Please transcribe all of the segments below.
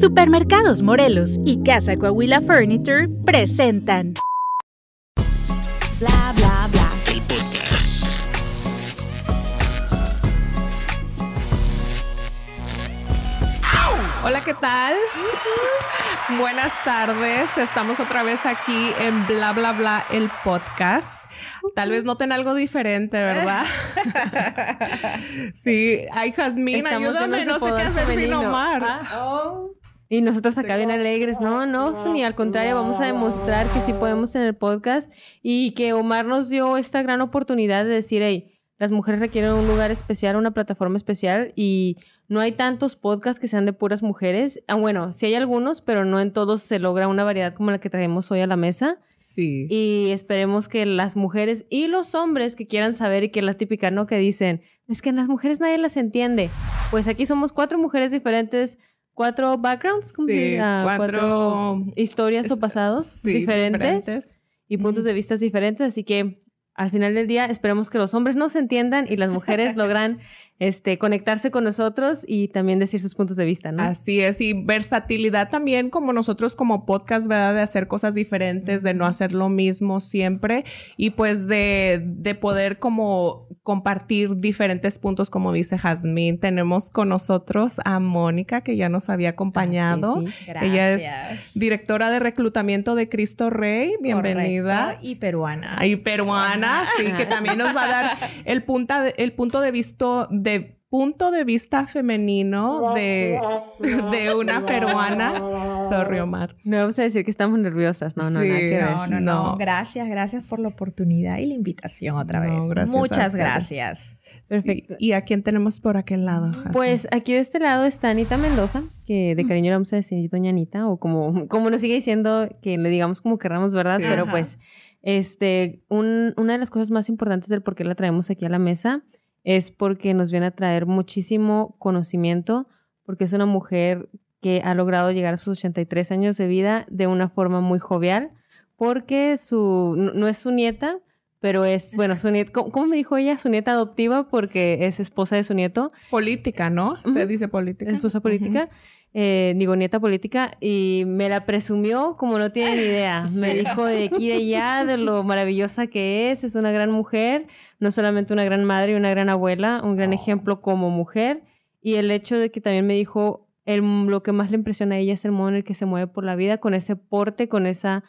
Supermercados Morelos y Casa Coahuila Furniture presentan Bla bla bla. Hola, ¿qué tal? Buenas tardes. Estamos otra vez aquí en Bla Bla Bla, el podcast. Tal vez noten algo diferente, ¿verdad? sí. Ay, Jazmín, Estamos ayúdame. No sé qué hacer sin. Omar. Ah, Y nosotros acá bien alegres. No, no, ni al contrario, vamos a demostrar que sí podemos en el podcast y que Omar nos dio esta gran oportunidad de decir, hey, las mujeres requieren un lugar especial, una plataforma especial y no hay tantos podcasts que sean de puras mujeres. Ah, bueno, sí hay algunos, pero no en todos se logra una variedad como la que traemos hoy a la mesa. Sí. Y esperemos que las mujeres y los hombres que quieran saber y que la típica, ¿no? Que dicen, es que en las mujeres nadie las entiende. Pues aquí somos cuatro mujeres diferentes, cuatro backgrounds, ¿cómo se Sí, dice? Ah, cuatro- historias o pasados sí, diferentes, diferentes. y puntos de vista diferentes. Así que al final del día esperemos que los hombres nos entiendan y las mujeres logran este, conectarse con nosotros y también decir sus puntos de vista, ¿no? Así es, y versatilidad también como nosotros como podcast, ¿verdad? De hacer cosas diferentes, de no hacer lo mismo siempre y pues de, de poder como compartir diferentes puntos, como dice Jazmín. Tenemos con nosotros a Mónica, que ya nos había acompañado. Ah, sí, sí. Ella es directora de reclutamiento de Cristo Rey. Bienvenida. Correcto, Y peruana. Ahí peruana, sí, que también nos va a dar el, punta, el punto de vista de punto de vista femenino de, de una peruana. Sorry, Omar. No vamos a decir que estamos nerviosas, no, no, Sí, nada que ver. No, no, No. no, Gracias, gracias por la oportunidad y la invitación otra No, vez. gracias a Muchas gracias. Perfecto. ¿Y a quién tenemos por aquel lado? Jasmine? Pues aquí de este lado está Anita Mendoza, que de cariño le vamos a decir Doña Anita, o como, como nos sigue diciendo, que le digamos como querramos, ¿verdad? Sí. Pero Ajá. pues, este, un- una de las cosas más importantes del por qué la traemos aquí a la mesa es porque nos viene a traer muchísimo conocimiento, porque es una mujer que ha logrado llegar a sus 83 años de vida de una forma muy jovial, porque su, no no es su nieta, pero es, bueno, su nieta, ¿cómo, cómo me dijo ella? Su nieta adoptiva porque es esposa de su nieto, política, ¿no? Se dice política. esposa política, eh, digo nieta política, y me la presumió como no tiene ni idea. Me dijo de aquí y de allá, de lo maravillosa que es, es una gran mujer, no solamente una gran madre y una gran abuela, un gran ejemplo como mujer, y el hecho de que también me dijo, el- lo que más le impresiona a ella es el modo en el que se mueve por la vida, con ese porte, con esa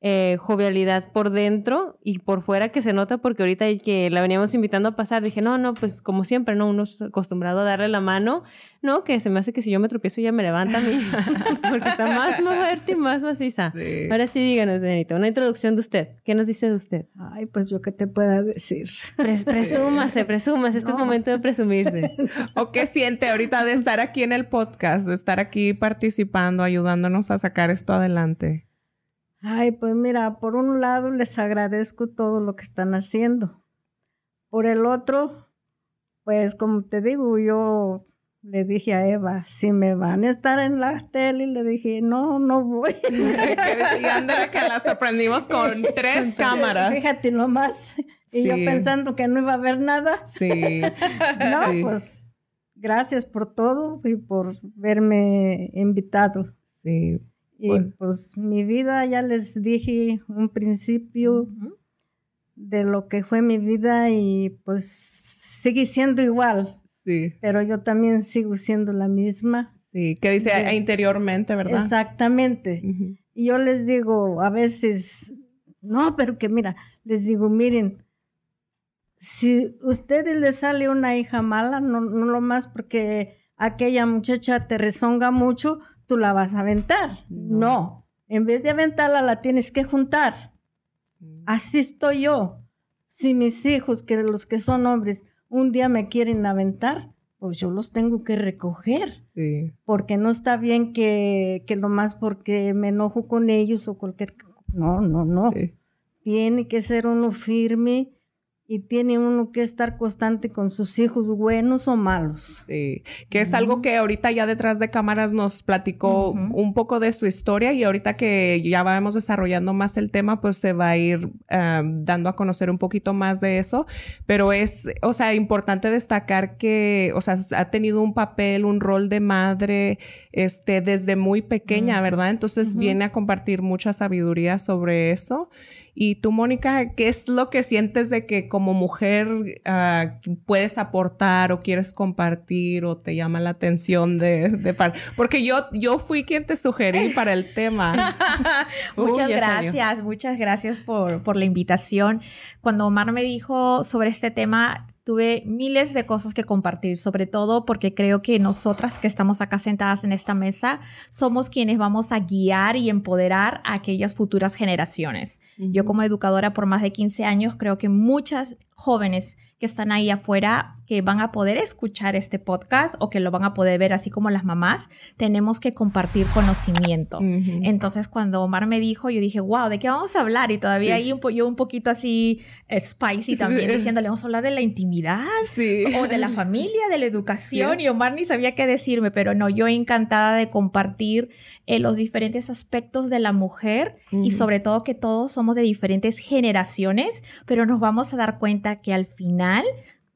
eh, jovialidad por dentro y por fuera que se nota porque ahorita que la veníamos invitando a pasar. Dije no no pues como siempre no uno es acostumbrado a darle la mano no que se me hace que si yo me tropiezo ella me levanta a mí porque está más más fuerte y más maciza Sí. ahora sí díganos señorita una introducción de usted. Qué nos dice de usted Ay, pues yo qué te pueda decir. Pres- presúmase presúmase este es momento de presumirse. ¿O qué siente ahorita de estar aquí en el podcast, de estar aquí participando, ayudándonos a sacar esto adelante? Ay, pues mira, por un lado les agradezco todo lo que están haciendo. Por el otro, pues como te digo, yo le dije a Eva, si me van a estar en la tele, le dije, no, no voy. y ándale que la sorprendimos con tres cámaras. Fíjate nomás. Y yo Sí. pensando que no iba a haber nada. Sí. No, Sí. pues gracias por todo y por verme invitado. Sí. Y Bueno. pues mi vida, ya les dije un principio de lo que fue mi vida y pues sigue siendo igual, Sí. pero yo también sigo siendo la misma. Sí. Que dice Sí. interiormente, ¿verdad? Exactamente. Y yo les digo a veces, no, pero que mira, les digo, miren, si a ustedes les sale una hija mala, no, no lo más porque aquella muchacha te rezonga mucho, tú la vas a aventar. No. No, en vez de aventarla, la tienes que juntar. Así estoy yo. Si mis hijos, que los que son hombres, un día me quieren aventar, pues yo los tengo que recoger Sí. porque no está bien que, que nomás porque me enojo con ellos o cualquier... No, no, no. Sí. Tiene que ser uno firme y tiene uno que estar constante con sus hijos, buenos o malos. Sí, que es algo que ahorita ya detrás de cámaras nos platicó un poco de su historia y ahorita que ya vamos desarrollando más el tema, pues se va a ir ah, dando a conocer un poquito más de eso, pero es, o sea, importante destacar que, o sea, ha tenido un papel, un rol de madre, este, desde muy pequeña, Ujú. ¿verdad? Entonces viene a compartir mucha sabiduría sobre eso. Y tú, Mónica, ¿qué es lo que sientes de que como mujer ah, puedes aportar o quieres compartir o te llama la atención de, de par- Porque yo, yo fui quien te sugerí para el tema. Muchas salió. gracias, muchas gracias por, por la invitación. Cuando Omar me dijo sobre este tema, tuve miles de cosas que compartir, sobre todo porque creo que nosotras que estamos acá sentadas en esta mesa somos quienes vamos a guiar y empoderar a aquellas futuras generaciones. Yo como educadora por más de 15 años creo que muchas jóvenes que están ahí afuera que van a poder escuchar este podcast o que lo van a poder ver así como las mamás, tenemos que compartir conocimiento. Entonces, cuando Omar me dijo, yo dije, wow, ¿de qué vamos a hablar? Y todavía Sí. ahí un yo un poquito así eh, spicy también, diciéndole, vamos a hablar de la intimidad Sí. o de la familia, de la educación. Y Omar ni sabía qué decirme, pero no, yo encantada de compartir eh, los diferentes aspectos de la mujer y sobre todo que todos somos de diferentes generaciones, pero nos vamos a dar cuenta que al final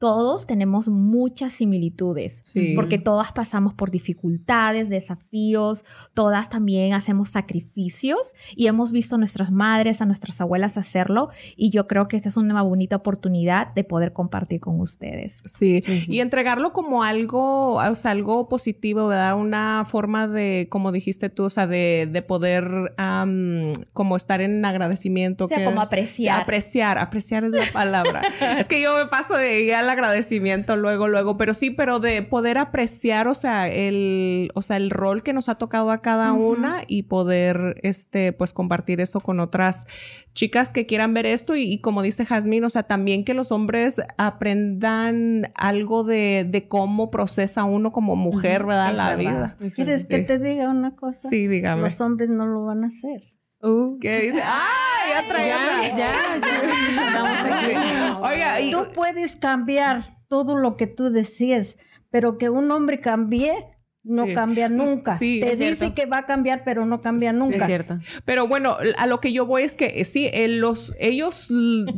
todos tenemos muchas similitudes, Sí. porque todas pasamos por dificultades, desafíos, todas también hacemos sacrificios y hemos visto a nuestras madres, a nuestras abuelas hacerlo y yo creo que esta es una bonita oportunidad de poder compartir con ustedes. Sí, Ujú. y entregarlo como algo, o sea, algo positivo, ¿verdad? Una forma de, como dijiste tú, o sea, de, de poder am, como estar en agradecimiento. O sea, que- como Sí, apreciar. apreciar, apreciar es la palabra. es que yo me paso de ir al agradecimiento luego, luego, pero sí, pero de poder apreciar, o sea, el, o sea, el rol que nos ha tocado a cada una y poder, este, pues compartir eso con otras chicas que quieran ver esto y, y como dice Jazmín, o sea, también que los hombres aprendan algo de, de cómo procesa uno como mujer, ¿verdad? es La verdad. vida. ¿Quieres que te diga una cosa? Sí, dígame. Los hombres no lo van a hacer. Uh, ¿Qué dice? ¡Ah! Ya traía Ya, ya, ya. Oiga, y, Tú puedes cambiar todo lo que tú decías, pero que un hombre cambie no Sí. cambia nunca. Sí, Te es dice cierto. que va a cambiar, pero no cambia Es nunca. cierto. Pero bueno, a lo que yo voy es que eh, sí, eh, los, ellos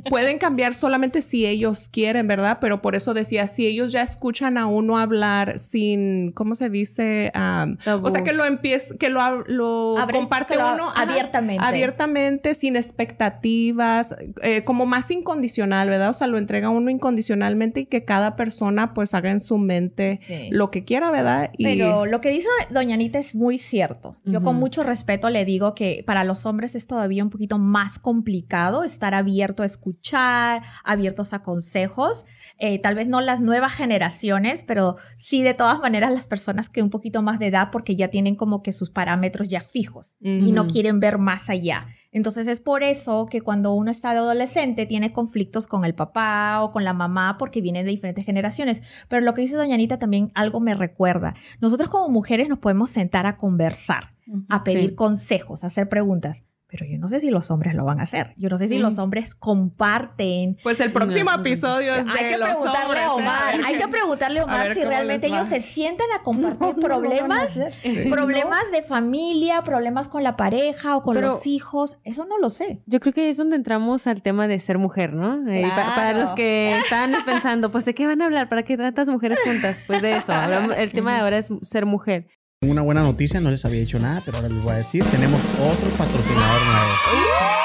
pueden cambiar solamente si ellos quieren, ¿verdad? Pero por eso decía, si ellos ya escuchan a uno hablar sin, ¿cómo se dice? Am, o sea, que lo empiece, que lo, lo Abres- comparte que lo- uno ajá, abiertamente. abiertamente, sin expectativas, eh, como más incondicional, ¿verdad? O sea, lo entrega uno incondicionalmente y que cada persona pues haga en su mente Sí. lo que quiera, ¿verdad? Y, Pero lo que dice doña Anita es muy cierto. Yo con mucho respeto le digo que para los hombres es todavía un poquito más complicado estar abierto a escuchar, abiertos a consejos. Eh, tal vez no las nuevas generaciones, pero sí de todas maneras las personas que un poquito más de edad porque ya tienen como que sus parámetros ya fijos y no quieren ver más allá. Entonces es por eso que cuando uno está de adolescente tiene conflictos con el papá o con la mamá porque vienen de diferentes generaciones. Pero lo que dice doña Anita también algo me recuerda. Nosotros como mujeres nos podemos sentar a conversar, a pedir Sí. consejos, a hacer preguntas. Pero yo no sé si los hombres lo van a hacer. Yo no sé si Mm. los hombres comparten. Pues el próximo No. episodio es de Hay que los preguntarle hombres, a ¿eh? Omar. Hay que preguntarle a Omar si realmente ellos se sientan a compartir No, no lo van a problemas problemas de familia, problemas con la pareja o con Pero- los hijos. Eso no lo sé. Yo creo que es donde entramos al tema de ser mujer, ¿no? Eh, para, los que están pensando, pues, ¿de qué van a hablar? ¿Para qué tantas mujeres juntas? Pues de eso. Hablamos- el tema de ahora es ser mujer. Una buena noticia, no les había dicho nada, pero ahora les voy a decir. Tenemos otro patrocinador nuevo.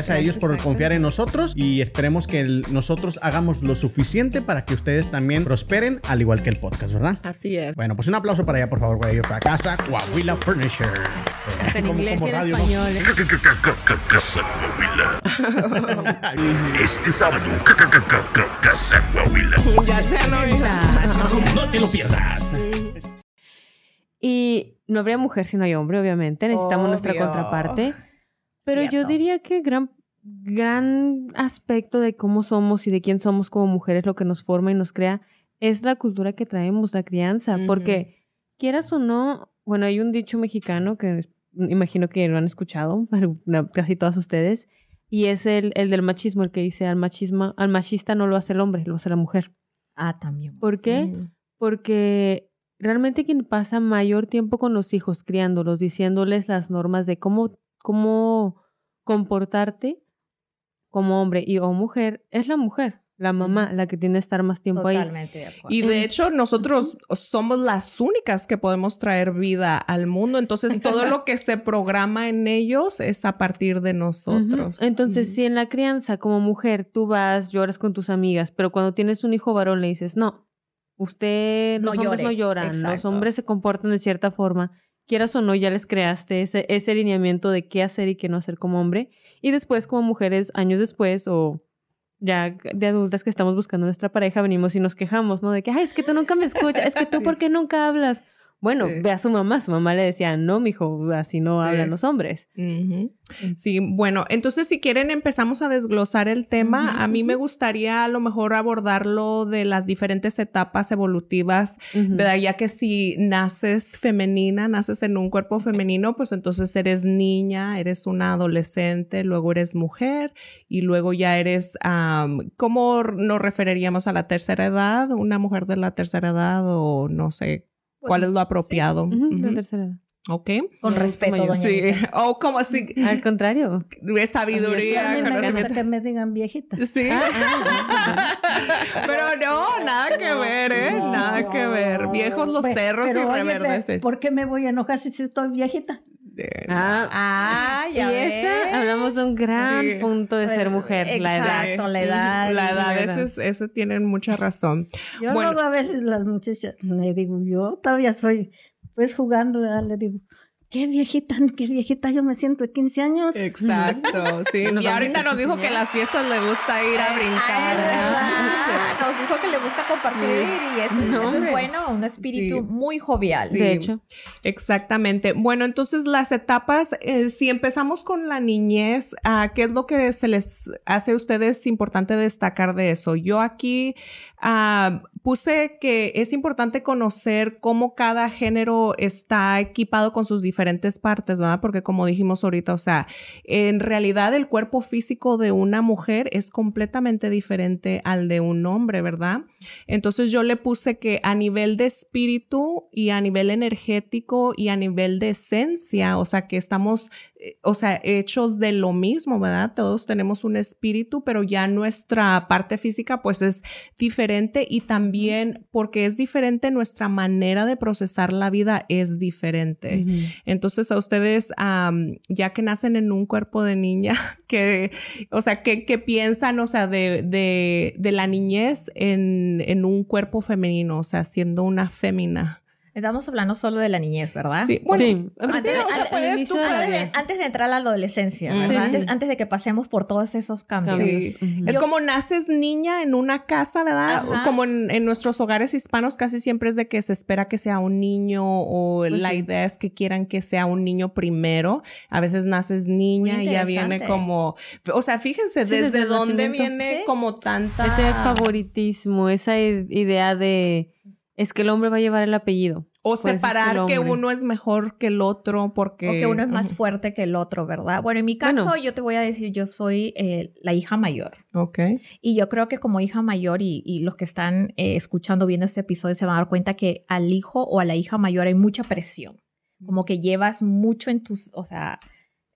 Gracias a ellos por confiar en nosotros y esperemos que el- nosotros hagamos lo suficiente para que ustedes también prosperen, al igual que el podcast, ¿verdad? Así es. Bueno, pues un aplauso para allá, por favor, güey. Para casa, Coahuila Furniture. Hasta en inglés como y en español. ¿eh? Casa Coahuila. Este sábado, Casa Coahuila. Ya se oído. No te lo pierdas. Y no habría mujer si no hay hombre, obviamente. Necesitamos nuestra contraparte. Pero yo diría que gran, gran aspecto de cómo somos y de quién somos como mujeres, lo que nos forma y nos crea, es la cultura que traemos, la crianza. Porque, quieras o no, bueno, hay un dicho mexicano que imagino que lo han escuchado, casi todas ustedes, y es el, el del machismo, el que dice al machismo, al machista no lo hace el hombre, lo hace la mujer. Ah, también. ¿Por qué? porque realmente quien pasa mayor tiempo con los hijos, criándolos, diciéndoles las normas de cómo, cómo comportarte como hombre y o mujer, es la mujer, la mamá, la que tiene que estar más tiempo ahí. Totalmente de acuerdo. Y de hecho, nosotros somos las únicas que podemos traer vida al mundo. Entonces, todo lo que se programa en ellos es a partir de nosotros. Entonces, si en la crianza como mujer tú vas, lloras con tus amigas, pero cuando tienes un hijo varón le dices, no, usted, No los hombres llore". no lloran, los hombres se comportan de cierta forma, quieras o no, ya les creaste ese, ese alineamiento de qué hacer y qué no hacer como hombre. Y después, como mujeres, años después o ya de adultas que estamos buscando nuestra pareja, venimos y nos quejamos, ¿no? De que, ay, es que tú nunca me escuchas, es que tú, ¿por qué nunca hablas? Bueno, Sí. ve a su mamá, su mamá le decía, no, mijo, así no Sí. hablan los hombres. Sí, bueno, entonces si quieren empezamos a desglosar el tema. A mí me gustaría a lo mejor abordarlo de las diferentes etapas evolutivas. ¿verdad? Ya que si naces femenina, naces en un cuerpo femenino, pues entonces eres niña, eres una adolescente, luego eres mujer y luego ya eres, am, ¿cómo nos referiríamos a la tercera edad? ¿Una mujer de la tercera edad o no sé? ¿Cuál es lo apropiado? Ujú, la Ujú. tercera edad. Ok. Con respeto, doña Sí, o como así, Al contrario. de sabiduría, A mí me conocimiento. gusta que me digan viejita. Sí. Ah, Pero no, nada que ver, ¿eh? No, Nada que ver. Viejos los Pues, cerros y pero oye, reverdecen. ¿Por qué me voy a enojar si estoy viejita? Ah, Ah, y ya esa, ves. hablamos de un gran Sí. punto de ser mujer, la edad. Exacto, la edad. La edad, ese, es- ese tienen mucha razón. Yo Bueno. luego a veces las muchachas le digo, yo todavía soy, pues jugando, ¿verdad? le digo, qué viejita, qué viejita, yo me siento de 15 años. Exacto, sí. Y ahorita nos dijo que las fiestas le gusta ir a brincar. Ah, Nos dijo que le gusta compartir y eso, No, eso es bueno, un espíritu Sí. muy jovial. Sí. De hecho, Exactamente. Bueno, entonces las etapas, eh, si empezamos con la niñez, ah, ¿qué es lo que se les hace a ustedes importante destacar de eso? Yo aquí ah, puse que es importante conocer cómo cada género está equipado con sus diferentes partes, ¿verdad? Porque como dijimos ahorita, o sea, en realidad el cuerpo físico de una mujer es completamente diferente al de un hombre, ¿verdad? Entonces yo le puse que a nivel de espíritu y a nivel energético y a nivel de esencia, o sea, que estamos, o sea, hechos de lo mismo, ¿verdad? Todos tenemos un espíritu, pero ya nuestra parte física pues es diferente y también porque es diferente nuestra manera de procesar la vida es diferente. Entonces a ustedes, am, ya que nacen en un cuerpo de niña, que, o sea, ¿qué, qué piensan, o sea, de, de, de la niñez en, en un cuerpo femenino, o sea, siendo una fémina? Estamos hablando solo de la niñez, ¿verdad? Sí, bueno, sí, Antes, Sí, de, o sea, al- puedes al- inicio tú de la puedes- vida. antes de entrar a la adolescencia. ¿verdad? Sí, antes, sí. antes de que pasemos por todos esos cambios. Sí. Es como naces niña en una casa, ¿verdad? Ajá. Como en, en nuestros hogares hispanos casi siempre es de que se espera que sea un niño o Pues la sí. idea es que quieran que sea un niño primero. A veces naces niña y ya viene como, o sea, fíjense Sí, desde, dónde viene Sí. como tanta... Ese favoritismo, esa idea de es que el hombre va a llevar el apellido. O Por eso es que separar que, uno es mejor que el otro porque... O que uno es más fuerte que el otro, ¿verdad? Bueno, en mi caso, Bueno. yo te voy a decir, yo soy eh, la hija mayor. Ok. Y yo creo que como hija mayor y, y los que están eh, escuchando, viendo este episodio, se van a dar cuenta que al hijo o a la hija mayor hay mucha presión. Como que llevas mucho en tus, o sea,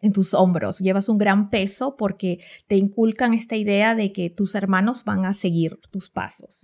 en tus hombros, llevas un gran peso porque te inculcan esta idea de que tus hermanos van a seguir tus pasos.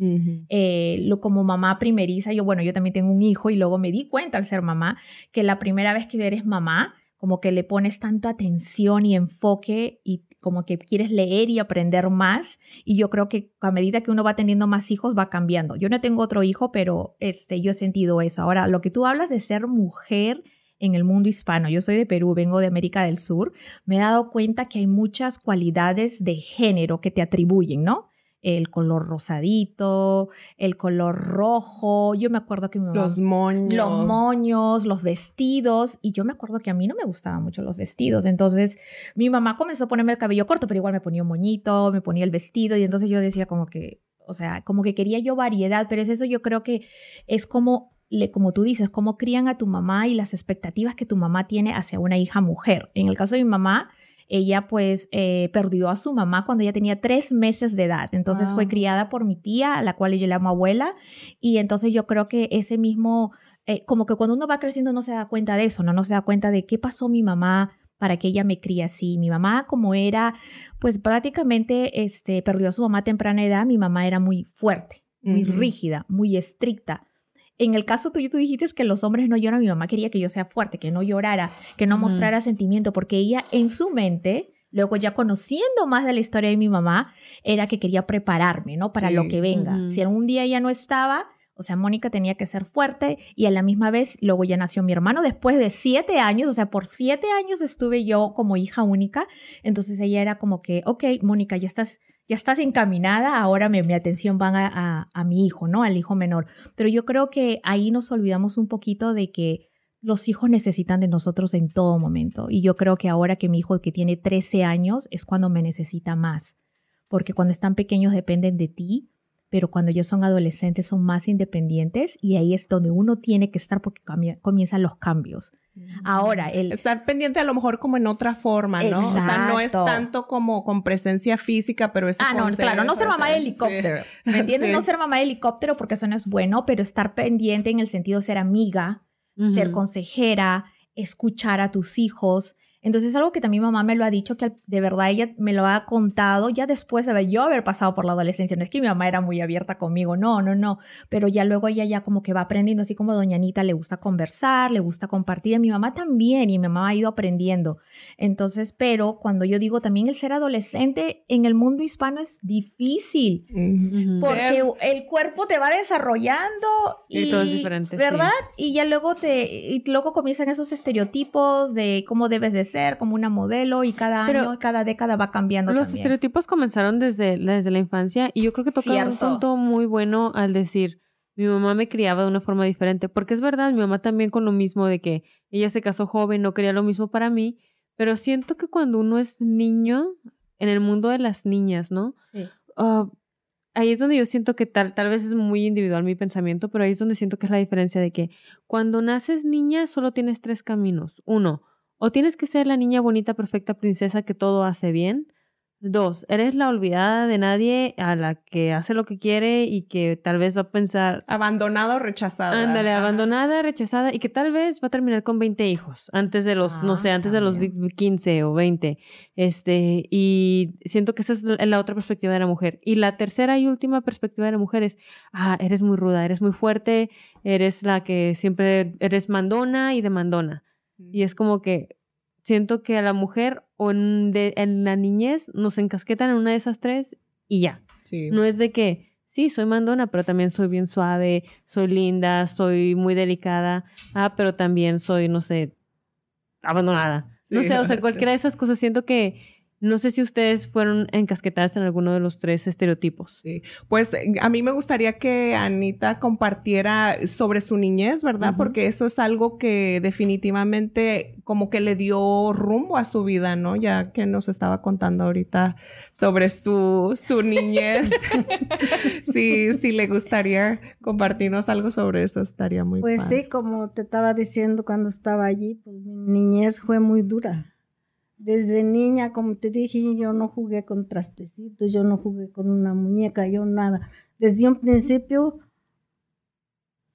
Eh, lo como mamá primeriza, yo bueno, yo también tengo un hijo y luego me di cuenta al ser mamá que la primera vez que eres mamá, como que le pones tanto atención y enfoque y como que quieres leer y aprender más. Y yo creo que a medida que uno va teniendo más hijos va cambiando. Yo no tengo otro hijo, pero este, yo he sentido eso. Ahora, lo que tú hablas de ser mujer en el mundo hispano, yo soy de Perú, vengo de América del Sur, me he dado cuenta que hay muchas cualidades de género que te atribuyen, ¿no? el color rosadito, el color rojo. Yo me acuerdo que mi mamá, Los moños. los moños, los vestidos. Y yo me acuerdo que a mí no me gustaban mucho los vestidos. Entonces mi mamá comenzó a ponerme el cabello corto, pero igual me ponía un moñito, me ponía el vestido. Y entonces yo decía como que, o sea, como que quería yo variedad. Pero es eso yo creo que es como, le, como tú dices, cómo crían a tu mamá y las expectativas que tu mamá tiene hacia una hija mujer. En el caso de mi mamá, ella pues eh, perdió a su mamá cuando ella tenía tres meses de edad. Entonces fue criada por mi tía, a la cual yo le llamo abuela. Y entonces yo creo que ese mismo, eh, como que cuando uno va creciendo no se da cuenta de eso, ¿no? No se da cuenta de qué pasó mi mamá para que ella me críe así. Mi mamá como era, pues prácticamente este, perdió a su mamá a temprana edad, mi mamá era muy fuerte, muy rígida, muy estricta. En el caso tuyo, tú dijiste que los hombres no lloran. Mi mamá quería que yo sea fuerte, que no llorara, que no mostrara sentimiento, porque ella en su mente, luego ya conociendo más de la historia de mi mamá, era que quería prepararme, ¿no? Para Sí. lo que venga. Si algún día ella no estaba, o sea, Mónica tenía que ser fuerte y a la misma vez luego ya nació mi hermano después de siete años, o sea, por siete años estuve yo como hija única. Entonces ella era como que, ok, Mónica, ya estás, ya estás encaminada, ahora mi atención va a, a- a mi hijo, ¿no? Al hijo menor. Pero yo creo que ahí nos olvidamos un poquito de que los hijos necesitan de nosotros en todo momento. Y yo creo que ahora que mi hijo que tiene 13 años es cuando me necesita más. Porque cuando están pequeños dependen de ti, pero cuando ya son adolescentes son más independientes y ahí es donde uno tiene que estar porque comienzan los cambios. Ahora, el, Estar pendiente a lo mejor como en otra forma, ¿no? O sea, no es tanto como con presencia física, pero es Ah, no, claro, no ser mamá de helicóptero. ¿Me entiendes? Sí. No ser mamá de helicóptero porque eso no es bueno, pero estar pendiente en el sentido de ser amiga, ser consejera, escuchar a tus hijos. Entonces es algo que también mi mamá me lo ha dicho, que de verdad ella me lo ha contado ya después de yo haber pasado por la adolescencia. No es que mi mamá era muy abierta conmigo, no, no, no. Pero ya luego ella ya como que va aprendiendo, así como doña Anita le gusta conversar, le gusta compartir. Mi mamá también, y mi mamá ha ido aprendiendo. Entonces, pero cuando yo digo también el ser adolescente en el mundo hispano es difícil. Porque el cuerpo te va desarrollando y, Y todo es diferente, ¿verdad? Y ya luego te y luego comienzan esos estereotipos de cómo debes de ser como una modelo y cada Pero año, cada década va cambiando Los también. estereotipos comenzaron desde, desde la infancia y yo creo que toca un punto muy bueno al decir, mi mamá me criaba de una forma diferente, porque es verdad, mi mamá también con lo mismo de que ella se casó joven, no quería lo mismo para mí, pero siento que cuando uno es niño, en el mundo de las niñas, ¿no? Sí. Ah, ahí es donde yo siento que tal, tal vez es muy individual mi pensamiento, pero ahí es donde siento que es la diferencia de que cuando naces niña solo tienes tres caminos. Uno, o tienes que ser la niña bonita, perfecta, princesa que todo hace bien. Dos, eres la olvidada de nadie a la que hace lo que quiere y que tal vez va a pensar, Abandonado o rechazado. ándale, abandonada, rechazada y que tal vez va a terminar con 20 hijos antes de los, no Ah, sé, antes de los también. di- 15 o 20. Este, y siento que esa es la la otra perspectiva de la mujer. Y la tercera y última perspectiva de la mujer es, ah, eres muy ruda, eres muy fuerte, eres la que siempre eres mandona y demandona. Y es como que siento que a la mujer o en, de- en la niñez nos encasquetan en una de esas tres y ya. Sí. No es de que, sí, soy mandona, pero también soy bien suave, soy linda, soy muy delicada, ah, pero también soy, no sé, abandonada. no sé, o sea, cualquiera de esas cosas siento que, no sé si ustedes fueron encasquetadas en alguno de los tres estereotipos. Sí. Pues eh, a mí me gustaría que Anita compartiera sobre su niñez, ¿verdad? Porque eso es algo que definitivamente como que le dio rumbo a su vida, ¿no? Ya que nos estaba contando ahorita sobre su, su niñez. sí, sí le gustaría compartirnos algo sobre eso, estaría muy Pues padre. sí, como te estaba diciendo cuando estaba allí, pues mi niñez fue muy dura. Desde niña, como te dije, yo no jugué con trastecitos, yo no jugué con una muñeca, yo nada. Desde un principio,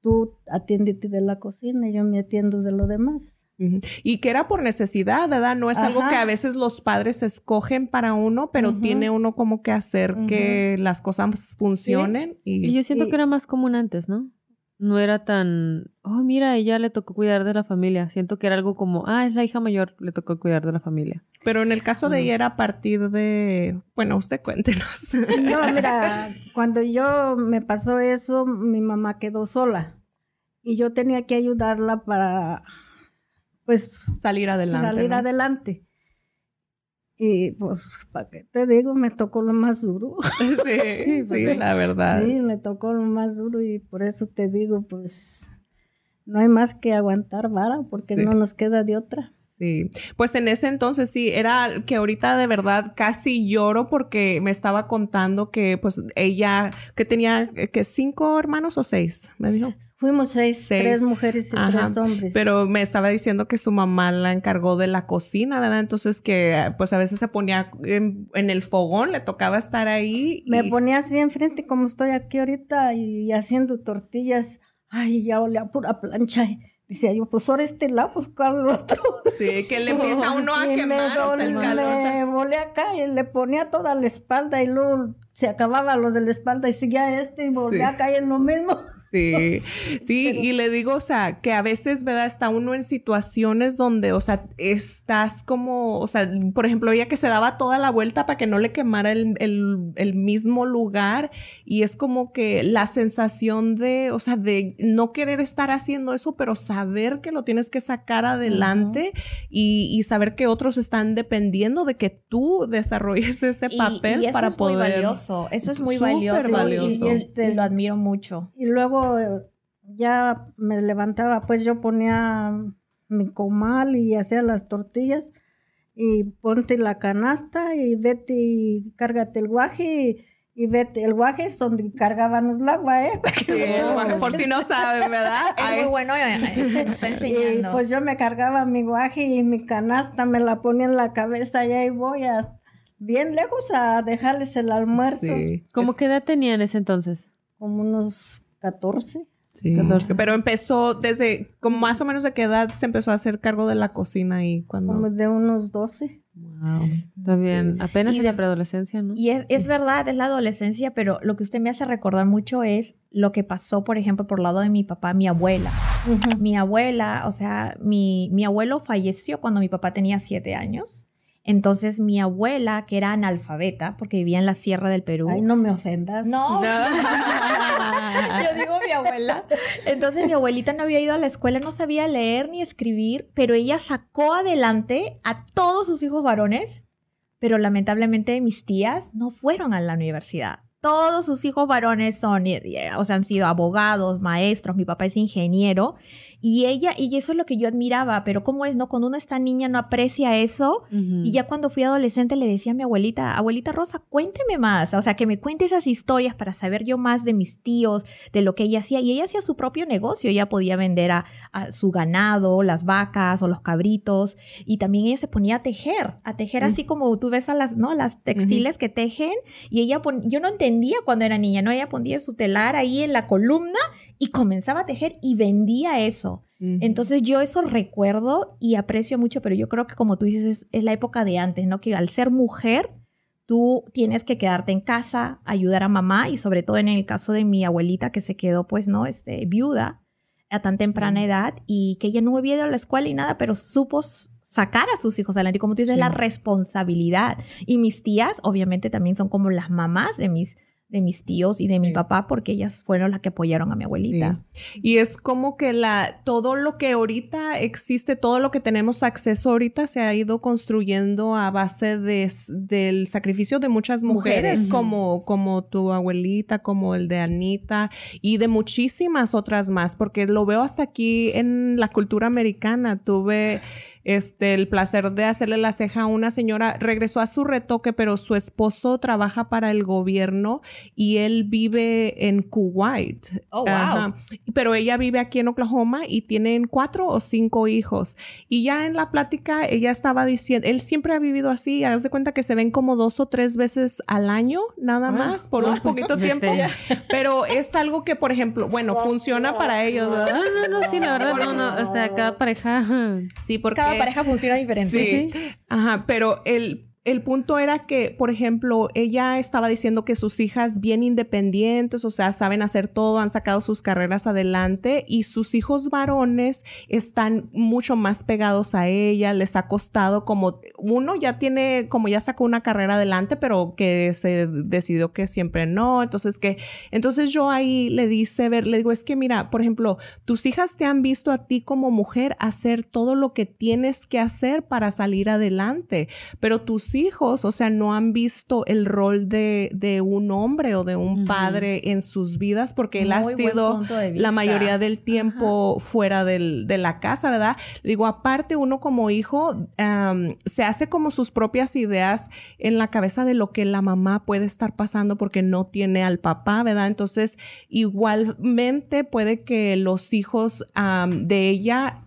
tú atiéndete de la cocina, yo me atiendo de lo demás. Y que era por necesidad, ¿verdad? No es algo que a veces los padres escogen para uno, pero tiene uno como que hacer que las cosas funcionen. Y, Y yo siento Y- que era más común antes, ¿no? No era tan, oh, mira, a ella le tocó cuidar de la familia. Siento que era algo como, ah, es la hija mayor, le tocó cuidar de la familia. Pero en el caso de ella era a partir de, bueno, usted cuéntenos. No, mira, cuando yo me pasó eso, mi mamá quedó sola y yo tenía que ayudarla para, pues, salir adelante. salir ¿no? adelante. Y pues, ¿para qué te digo? Me tocó lo más duro. Sí, sí, la verdad. Sí, me tocó lo más duro y por eso te digo, pues, no hay más que aguantar vara porque Sí. no nos queda de otra. Sí, pues en ese entonces sí, era que ahorita de verdad casi lloro porque me estaba contando que pues ella, que tenía, eh, que cinco hermanos o seis, me dijo. Fuimos seis, Seis. tres mujeres y Ajá, tres hombres. Pero me estaba diciendo que su mamá la encargó de la cocina, ¿verdad? Entonces que pues a veces se ponía en, en el fogón, le tocaba estar ahí. Me ponía así enfrente como estoy aquí ahorita y haciendo tortillas. Ay, ya olía pura plancha. Decía yo, pues ahora este lado, pues el otro. Sí, que le empieza uno a Y quemar, o sea, el calor. me volé acá y le ponía toda la espalda y luego se acababa lo de la espalda y seguía este y volvía Sí. a caer en lo mismo. Sí, sí, Pero- y le digo, o sea, que a veces, ¿verdad? Está uno en situaciones donde, o sea, estás como, o sea, por ejemplo, ella que se daba toda la vuelta para que no le quemara el, el- el mismo lugar y es como que la sensación de, o sea, de no querer estar haciendo eso, pero saber que lo tienes que sacar adelante y, y saber que otros están dependiendo de que tú desarrolles ese Y- papel y eso para es muy poder... valioso. Eso es muy valioso. y- valioso. Y, y lo admiro mucho. Y luego eh, ya me levantaba, pues yo ponía mi comal y hacía las tortillas y ponte la canasta y vete y cárgate el guaje y, y vete. El guaje es donde cargábamos el agua, ¿eh? Sí, por si no saben, ¿verdad? Es Ay, muy bueno, eh, eh, está Y pues yo me cargaba mi guaje y mi canasta, me la ponía en la cabeza y ahí voy a bien lejos a dejarles el almuerzo, Sí. ¿Cómo Es- qué edad tenía en ese entonces? como unos 14. sí. 14. Pero empezó desde, como más o menos de qué edad se empezó a hacer cargo de la cocina y cuando... como de unos 12. Wow. Está bien. Apenas Y en la de- preadolescencia, ¿no? Y es, es verdad, es la adolescencia, pero lo que usted me hace recordar mucho es lo que pasó, por ejemplo, por el lado de mi papá, mi abuela. Mi abuela, o sea, mi, mi abuelo falleció cuando mi papá tenía siete años. Entonces mi abuela, que era analfabeta, porque vivía en la sierra del Perú. Ay, no me ofendas. No. Yo digo mi abuela. Entonces mi abuelita no había ido a la escuela, no sabía leer ni escribir, pero ella sacó adelante a todos sus hijos varones, pero lamentablemente mis tías no fueron a la universidad. Todos sus hijos varones son, eh, eh, o sea, han sido abogados, maestros, mi papá es ingeniero, y ella, y eso es lo que yo admiraba, pero ¿cómo es, no? Cuando uno está niña no aprecia eso, y ya cuando fui adolescente le decía a mi abuelita, abuelita Rosa, cuénteme más, o sea, que me cuente esas historias para saber yo más de mis tíos, de lo que ella hacía. Y ella hacía su propio negocio, ella podía vender a, a su ganado, las vacas o los cabritos, y también ella se ponía a tejer, a tejer así como tú ves a las, ¿no? Las textiles que tejen, y ella, pon- yo no entendía cuando era niña, ¿no? Ella ponía su telar ahí en la columna y comenzaba a tejer y vendía eso. Entonces yo eso recuerdo y aprecio mucho, pero yo creo que como tú dices, es, es la época de antes, ¿no? Que al ser mujer, tú tienes que quedarte en casa, ayudar a mamá y sobre todo en el caso de mi abuelita que se quedó pues, ¿no? Este, viuda a tan temprana edad y que ella no había ido a la escuela y nada, pero supo sacar a sus hijos adelante. Y como tú dices, Sí. la responsabilidad. Y mis tías, obviamente, también son como las mamás de mis, de mis tíos y de mi papá porque ellas fueron las que apoyaron a mi abuelita. Y es como que la, todo lo que ahorita existe, todo lo que tenemos acceso ahorita se ha ido construyendo a base de, del sacrificio de muchas mujeres, Mujeres. como, como tu abuelita, como el de Anita y de muchísimas otras más, porque lo veo hasta aquí en la cultura americana. Tuve este, el placer de hacerle la ceja a una señora, regresó a su retoque, pero su esposo trabaja para el gobierno y él vive en Kuwait. Oh, wow. Ajá. Pero ella vive aquí en Oklahoma y tienen cuatro o cinco hijos. Y ya en la plática ella estaba diciendo, él siempre ha vivido así, haz de cuenta que se ven como dos o tres veces al año, nada Ah, más, por un poquito este, tiempo. Pero es algo que, por ejemplo, bueno, funciona para ellos, ¿verdad? No, no, no, sí, la verdad, no, no. O sea, cada pareja. Sí, porque... Cada pareja funciona diferente. Sí. Ajá, pero el, el punto era que, por ejemplo, ella estaba diciendo que sus hijas bien independientes, o sea, saben hacer todo, han sacado sus carreras adelante y sus hijos varones están mucho más pegados a ella, les ha costado como uno ya tiene, como ya sacó una carrera adelante, pero que se decidió que siempre no, entonces que, entonces yo ahí le dice, ver, le digo, es que mira, por ejemplo, tus hijas te han visto a ti como mujer hacer todo lo que tienes que hacer para salir adelante, pero tus hijos, o sea, no han visto el rol de, de un hombre o de un padre en sus vidas porque él ha Muy sido la mayoría del tiempo fuera del- de la casa, ¿verdad? Digo, aparte uno como hijo se hace como sus propias ideas en la cabeza de lo que la mamá puede estar pasando porque no tiene al papá, ¿verdad? Entonces, igualmente puede que los hijos de ella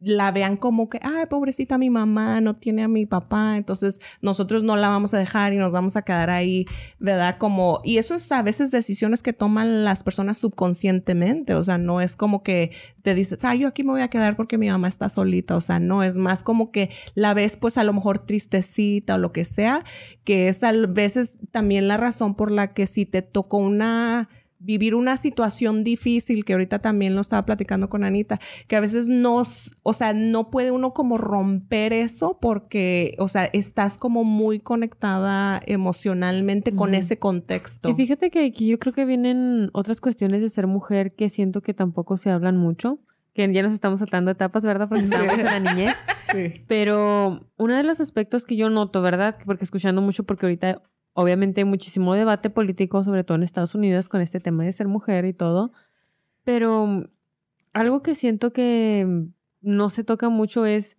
la vean como que, ay, pobrecita mi mamá, no tiene a mi papá, entonces nosotros no la vamos a dejar y nos vamos a quedar ahí, ¿verdad? Como, y eso es a veces decisiones que toman las personas subconscientemente, o sea, no es como que te dices, ay, yo aquí me voy a quedar porque mi mamá está solita, o sea, no, es más como que la ves pues a lo mejor tristecita o lo que sea, que es a veces también la razón por la que si te tocó una vivir una situación difícil, que ahorita también lo estaba platicando con Anita, que a veces no, o sea, no puede uno como romper eso porque, o sea, estás como muy conectada emocionalmente con ese contexto. Y fíjate que aquí yo creo que vienen otras cuestiones de ser mujer que siento que tampoco se hablan mucho, que ya nos estamos saltando etapas, ¿verdad? Porque estamos en la niñez. Sí. Pero uno de los aspectos que yo noto, ¿verdad? Porque escuchando mucho, porque ahorita obviamente hay muchísimo debate político, sobre todo en Estados Unidos, con este tema de ser mujer y todo. Pero algo que siento que no se toca mucho es,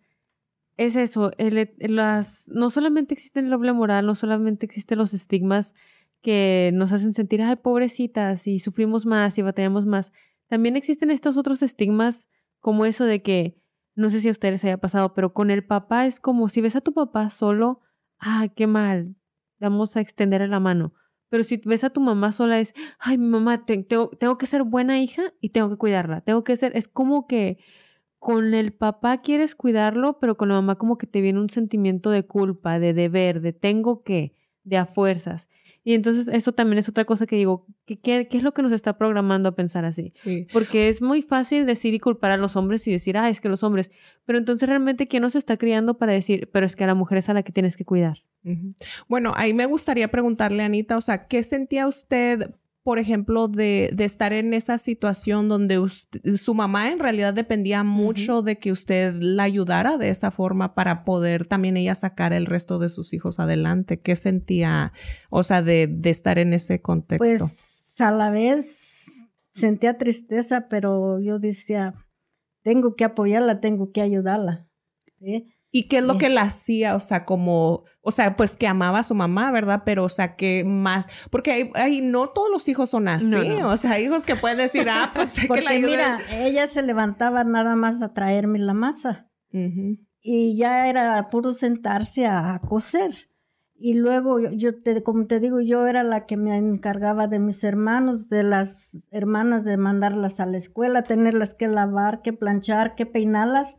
es eso, las, no solamente existe el doble moral, no solamente existen los estigmas que nos hacen sentir, ay, pobrecitas, y sufrimos más y batallamos más. También existen estos otros estigmas como eso de que, no sé si a ustedes haya pasado, pero con el papá es como si ves a tu papá solo, ah, qué mal, vamos a extender la mano. Pero si ves a tu mamá sola es, ay, mi mamá, te- tengo, tengo que ser buena hija y tengo que cuidarla. Tengo que ser, es como que con el papá quieres cuidarlo, pero con la mamá como que te viene un sentimiento de culpa, de deber, de tengo que, de a fuerzas. Y entonces eso también es otra cosa que digo, ¿qué, qué, qué es lo que nos está programando a pensar así? Sí. Porque es muy fácil decir y culpar a los hombres y decir, ah, es que los hombres. Pero entonces realmente, ¿quién nos está criando para decir, pero es que a la mujer es a la que tienes que cuidar? Bueno, ahí me gustaría preguntarle, Anita, o sea, ¿qué sentía usted, por ejemplo, de, de estar en esa situación donde usted- su mamá en realidad dependía mucho de que usted la ayudara de esa forma para poder también ella sacar el resto de sus hijos adelante? ¿Qué sentía, o sea, de, de estar en ese contexto? Pues a la vez sentía tristeza, pero yo decía, tengo que apoyarla, tengo que ayudarla. ¿sí? ¿Y qué es lo que la hacía? O sea, como, o sea, pues que amaba a su mamá, ¿verdad? Pero, o sea, que más, porque hay, hay- no todos los hijos son así, No, no. o sea, hijos que pueden decir, ah, pues sé que Porque la ayude. mira, ella se levantaba nada más a traerme la masa y ya era puro sentarse a, a coser. Y luego, yo te, como te digo, yo era la que me encargaba de mis hermanos, de las hermanas, de mandarlas a la escuela, tenerlas que lavar, que planchar, que peinarlas.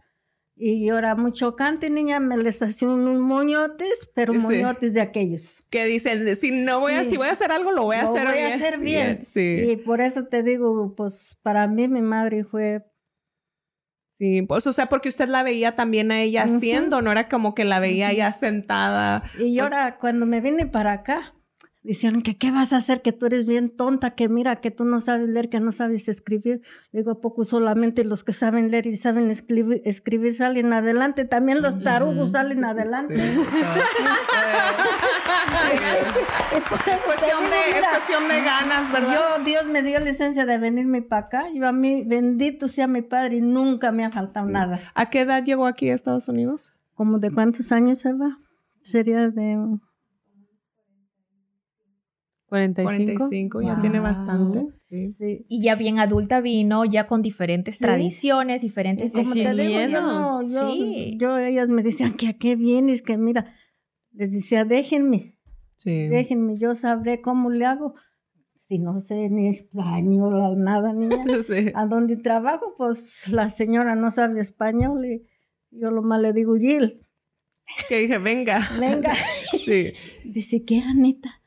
Y yo era muy chocante, niña, me les hacía unos moñotes, pero Sí. moñotes de aquellos. Que dicen, si no voy a, Sí. si voy a hacer algo, lo voy a Lo hacer voy bien. a hacer bien. Sí. Y por eso te digo, pues para mí mi madre fue Sí, pues, o sea, porque usted la veía también a ella haciendo, no era como que la veía ya sentada. Y Pues- ahora, cuando me vine para acá, decían que qué vas a hacer, que tú eres bien tonta, que mira, que tú no sabes leer, que no sabes escribir. Digo, ¿a poco solamente los que saben leer y saben escribir, escribir salen adelante? También los tarugos salen adelante. Es cuestión de, es cuestión de ganas, ¿verdad? Yo, Dios me dio licencia de venirme para acá. Yo a mí, bendito sea mi padre, y nunca me ha faltado Sí. nada. ¿A qué edad llegó aquí a Estados Unidos? ¿Como de cuántos años se va? Sería de... 45. 45, ya tiene Wow. bastante. Sí. Sí. Y ya bien adulta vino ya con diferentes Sí. tradiciones, diferentes... Como te digo, yo, no, yo, Sí. yo- ellas me decían que a qué vienes, que mira, les decía, déjenme, Sí. déjenme, yo sabré cómo le hago. Si no sé ni español, nada, niña. Sí. A donde trabajo, pues la señora no sabe español y yo lo más le digo, Gil, Que dije, venga. venga. Sí. Dice, ¿qué, Anita?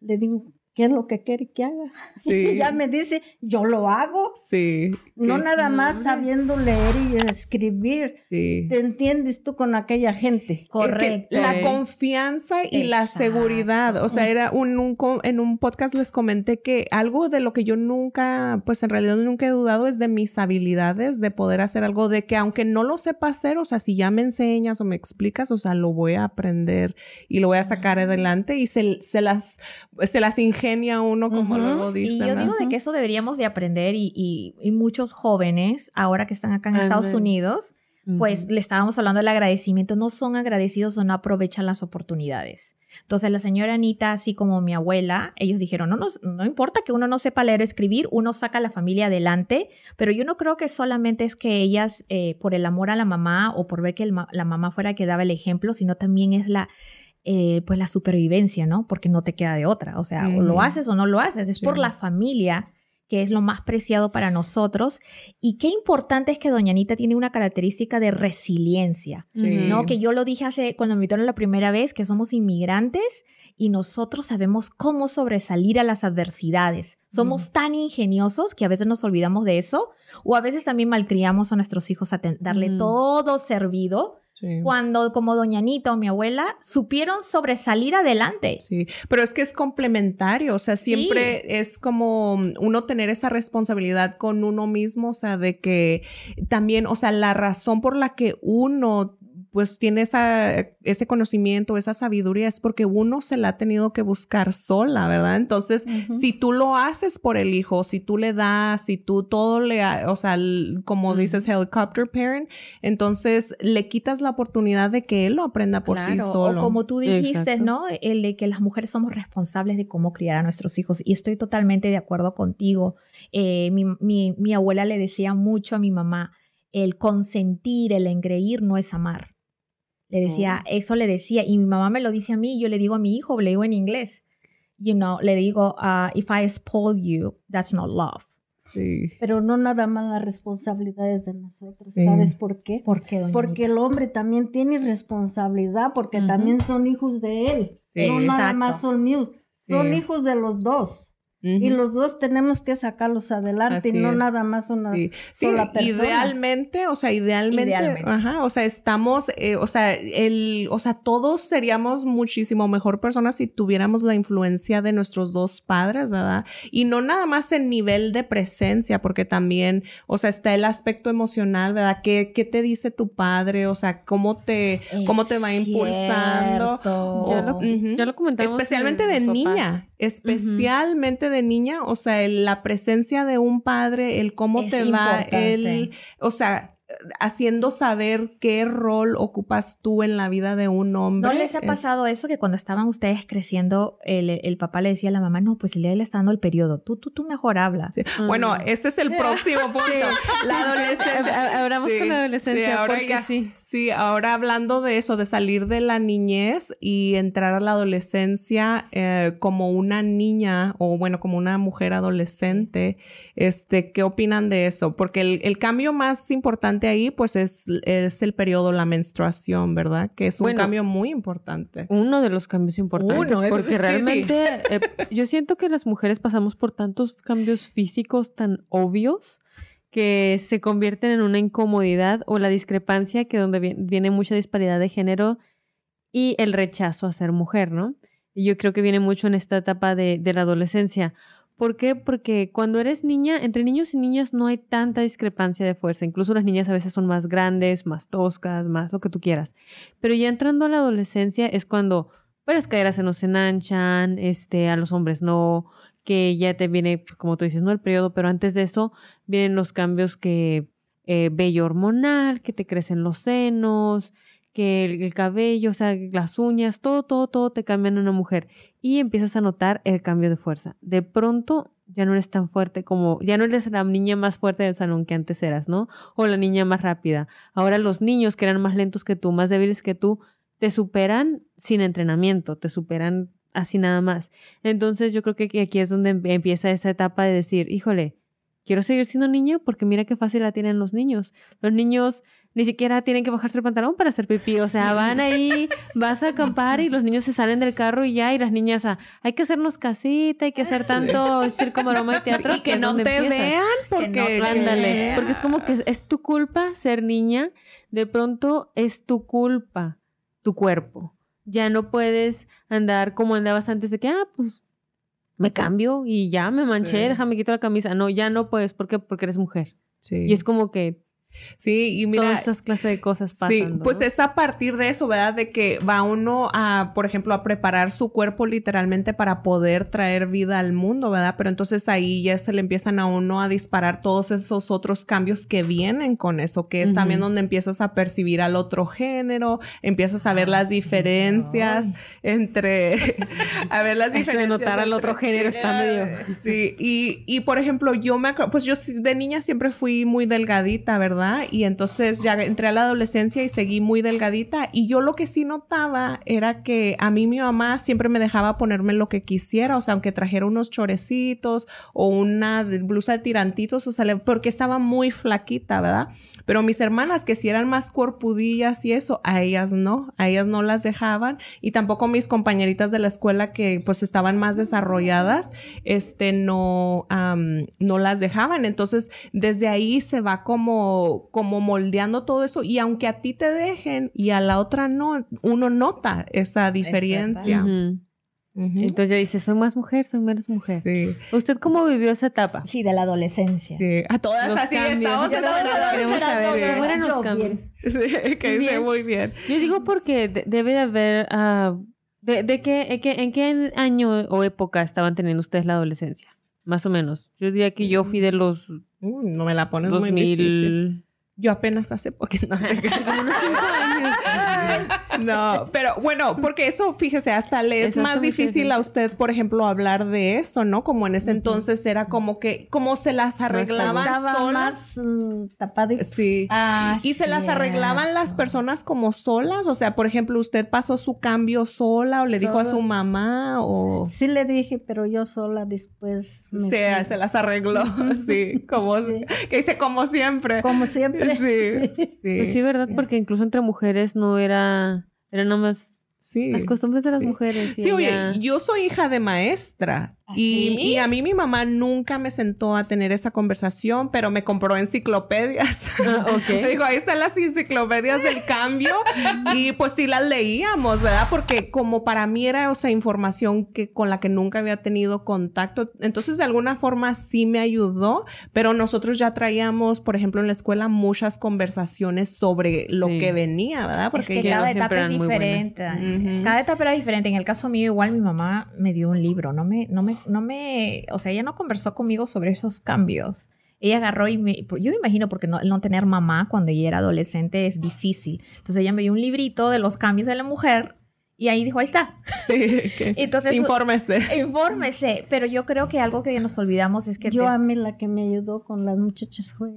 Le digo, ¿qué es lo que quiere que haga? Sí. Y ella me dice, yo lo hago. Sí. No nada más sabiendo leer y escribir. Sí. ¿Te entiendes tú con aquella gente? Que la confianza y la Exacto. seguridad. O sea, era un, en un podcast les comenté que algo de lo que yo nunca, pues en realidad nunca he dudado es de mis habilidades de poder hacer algo, de que aunque no lo sepa hacer, o sea, si ya me enseñas o me explicas, o sea, lo voy a aprender y lo voy a sacar adelante y se, se las, se las ingenia uno, como Ujú. luego Y dicen. yo ¿no? digo de que eso deberíamos de aprender y, y- y muchos jóvenes, ahora que están acá en Estados. Unidos, pues le estábamos hablando del agradecimiento, no son agradecidos o no aprovechan las oportunidades. Entonces la señora Anita, así como mi abuela, ellos dijeron, no, nos, no importa que uno no sepa leer o escribir, uno saca a la familia adelante, pero yo no creo que solamente es que ellas, eh, por el amor a la mamá o por ver que el la mamá fuera que daba el ejemplo, sino también es la... eh, pues la supervivencia, ¿no? Porque no te queda de otra. O sea, o lo haces o no lo haces. Es por la familia que es lo más preciado para nosotros. Y qué importante es que Doña Anita tiene una característica de resiliencia. Sí. ¿no? Que yo lo dije hace cuando me invitaron la primera vez, que somos inmigrantes y nosotros sabemos cómo sobresalir a las adversidades. Somos tan ingeniosos que a veces nos olvidamos de eso o a veces también malcriamos a nuestros hijos a darle Mm. todo servido Sí. cuando como Doña Anita o mi abuela supieron sobresalir adelante. Sí, pero es que es complementario, o sea, Sí. siempre es como uno tener esa responsabilidad con uno mismo, o sea, de que también, o sea, la razón por la que uno pues tiene esa, ese conocimiento, esa sabiduría, es porque uno se la ha tenido que buscar sola, ¿verdad? Entonces, si tú lo haces por el hijo, si tú le das, si tú todo le, o sea, como dices, helicopter parent, entonces le quitas la oportunidad de que él lo aprenda por sí Claro, solo. O como tú dijiste, Exacto. ¿no? El de que las mujeres somos responsables de cómo criar a nuestros hijos. Y estoy totalmente de acuerdo contigo. Eh, mi, mi- mi abuela le decía mucho a mi mamá, el consentir, el engreír no es amar. Le decía, eso le decía, y mi mamá me lo dice a mí, y yo le digo a mi hijo, le digo en inglés, you know, le digo, uh, if I spoil you, that's not love. Sí. Pero no nada más las responsabilidades de nosotros. Sí. ¿Sabes por qué? ¿Por qué, Porque Anita? el hombre también tiene responsabilidad, porque también son hijos de él. Sí. No nada más son míos, son hijos de los dos. Y los dos tenemos que sacarlos adelante, Así y no es. nada más una Sí, sí, sola persona. idealmente, o sea, idealmente, Idealmente. ajá, o sea, estamos, eh, o sea, el, o sea, todos seríamos muchísimo mejor personas si tuviéramos la influencia de nuestros dos padres, ¿verdad? Y no nada más en nivel de presencia, porque también, o sea, está el aspecto emocional, ¿verdad? ¿Qué, qué te dice tu padre? O sea, cómo te, cómo te va impulsando. Ya lo, Ujú. ya lo comentamos. Especialmente en de niña, especialmente de niña, o sea, el- la presencia de un padre, el cómo Es te va, importante. el, o sea, haciendo saber qué rol ocupas tú en la vida de un hombre. ¿No les ha es- pasado eso que cuando estaban ustedes creciendo, el, el papá le decía a la mamá, no, pues le está dando el periodo, tú, tú, tú mejor hablas? Sí. Bueno, Mm. ese es el próximo punto. La adolescencia. Hablamos con la adolescencia, sí, ahora porque ya- sí. Sí, ahora hablando de eso, de salir de la niñez y entrar a la adolescencia eh, como una niña o bueno, como una mujer adolescente, este, ¿qué opinan de eso? Porque el, el cambio más importante ahí, pues es, es el periodo, la menstruación, ¿verdad? Que es un Bueno. cambio muy importante. Uno de los cambios importantes, Uno, es- porque sí, realmente eh, yo siento que las mujeres pasamos por tantos cambios físicos tan obvios que se convierten en una incomodidad o la discrepancia que donde vi- viene mucha disparidad de género y el rechazo a ser mujer, ¿no? Y yo creo que viene mucho en esta etapa de, de la adolescencia. ¿Por qué? Porque cuando eres niña, entre niños y niñas no hay tanta discrepancia de fuerza. Incluso las niñas a veces son más grandes, más toscas, más lo que tú quieras. Pero ya entrando a la adolescencia es cuando pues, las caderas se nos enanchan, este, a los hombres no, que ya te viene, pues, como tú dices, no el periodo, pero antes de eso vienen los cambios que eh, vello hormonal, que te crecen los senos, el, el cabello, o sea, las uñas, todo, todo, todo te cambia en una mujer. Y empiezas a notar el cambio de fuerza. De pronto ya no eres tan fuerte como, ya no eres la niña más fuerte del salón que antes eras, ¿no? O la niña más rápida. Ahora los niños que eran más lentos que tú, más débiles que tú, te superan sin entrenamiento, te superan así nada más. Entonces yo creo que aquí es donde em- empieza esa etapa de decir, híjole, quiero seguir siendo niña porque mira qué fácil la tienen los niños. Los niños ni siquiera tienen que bajarse el pantalón para hacer pipí. O sea, van ahí, vas a acampar y los niños se salen del carro y ya, y las niñas, ah, hay que hacernos casita, hay que hacer tanto circo, maroma y teatro. Y que no te empiezas. vean porque... no Ándale, porque es como que es tu culpa ser niña, de pronto es tu culpa, tu cuerpo. Ya no puedes andar como andabas antes de que, ah, pues me cambio y ya me manché, Sí. déjame quito la camisa. No, ya no puedes, ¿por qué? Porque eres mujer. Sí. Y es como que Sí, y mira, todas esas clases de cosas pasan. Sí, ¿no? pues es a partir de eso, ¿verdad? De que va uno a, por ejemplo, a preparar su cuerpo literalmente para poder traer vida al mundo, ¿verdad? Pero entonces ahí ya se le empiezan a uno a disparar todos esos otros cambios que vienen con eso, que es también donde empiezas a percibir al otro género, empiezas a ver las diferencias entre, a ver las Eso de diferencias. notar al otro género está medio- Sí, y, y por ejemplo, yo me acuerdo, pues yo de niña siempre fui muy delgadita, ¿verdad? Y entonces ya entré a la adolescencia y seguí muy delgadita. Y yo lo que sí notaba era que a mí mi mamá siempre me dejaba ponerme lo que quisiera, o sea, aunque trajera unos chorecitos o una blusa de tirantitos, o sea, porque estaba muy flaquita, ¿verdad? Pero mis hermanas, que si eran más cuerpudillas y eso, a ellas no, a ellas no las dejaban. Y tampoco mis compañeritas de la escuela que pues estaban más desarrolladas, este, no, no las dejaban. Entonces, desde ahí se va como, como moldeando todo eso. Y aunque a ti te dejen y a la otra no, uno nota esa diferencia. Ujú. Ujú. Entonces ya dice, soy más mujer, soy menos mujer. Sí, ¿Usted cómo vivió esa etapa? Sí, de la adolescencia. sí. A todas Los así cambios. estamos. Queremos los Yo cambios. Sí, que dice Bien. muy bien. Yo digo porque de- debe de haber... ah, de, de qué, en qué- ¿En qué año o época estaban teniendo ustedes la adolescencia? Más o menos. Yo diría que yo fui de los Uh, no me la pones muy difícil. 2000... Yo apenas hace poquito. No, como unos cinco años. No, pero bueno, porque eso, fíjese, hasta le es Eso más difícil a usted, por ejemplo, hablar de eso, ¿no? Como en ese entonces era como que, como se las arreglaban Estaba solas. más mm, tapadito. Sí. Ah, Y se las arreglaban las personas como solas, o sea, por ejemplo, usted pasó su cambio sola o le dijo a su mamá o Sí le dije, pero yo sola después me se, fui. se las arregló, sí, como Sí. que dice como siempre. Como siempre. Sí, sí. Pues sí, ¿verdad? Porque incluso entre mujeres no era... Eran nada más sí. las costumbres de las sí. mujeres. y Sí, oye, yo soy hija de maestra y, ¿sí? y a mí mi mamá nunca me sentó a tener esa conversación, pero me compró enciclopedias. Ah. Me dijo, ahí están las enciclopedias del cambio y pues sí las leíamos, ¿verdad? Porque como para mí era, o sea, información que con la que nunca había tenido contacto, entonces de alguna forma sí me ayudó, pero nosotros ya traíamos, por ejemplo, en la escuela muchas conversaciones sobre lo Sí. que venía, ¿verdad? Es Porque que ya no cada etapa es diferente. Cada etapa era diferente. En el caso mío, igual mi mamá me dio un libro. No me, no me, no me, o sea, ella no conversó conmigo sobre esos cambios. Ella agarró y me, yo me imagino porque no, no tener mamá cuando ella era adolescente es difícil. Entonces ella me dio un librito de los cambios de la mujer y ahí dijo, ahí está, sí, que- Entonces- infórmese. infórmese. Pero yo creo que algo que nos olvidamos es que... Yo des- a mí la que me ayudó con las muchachas fue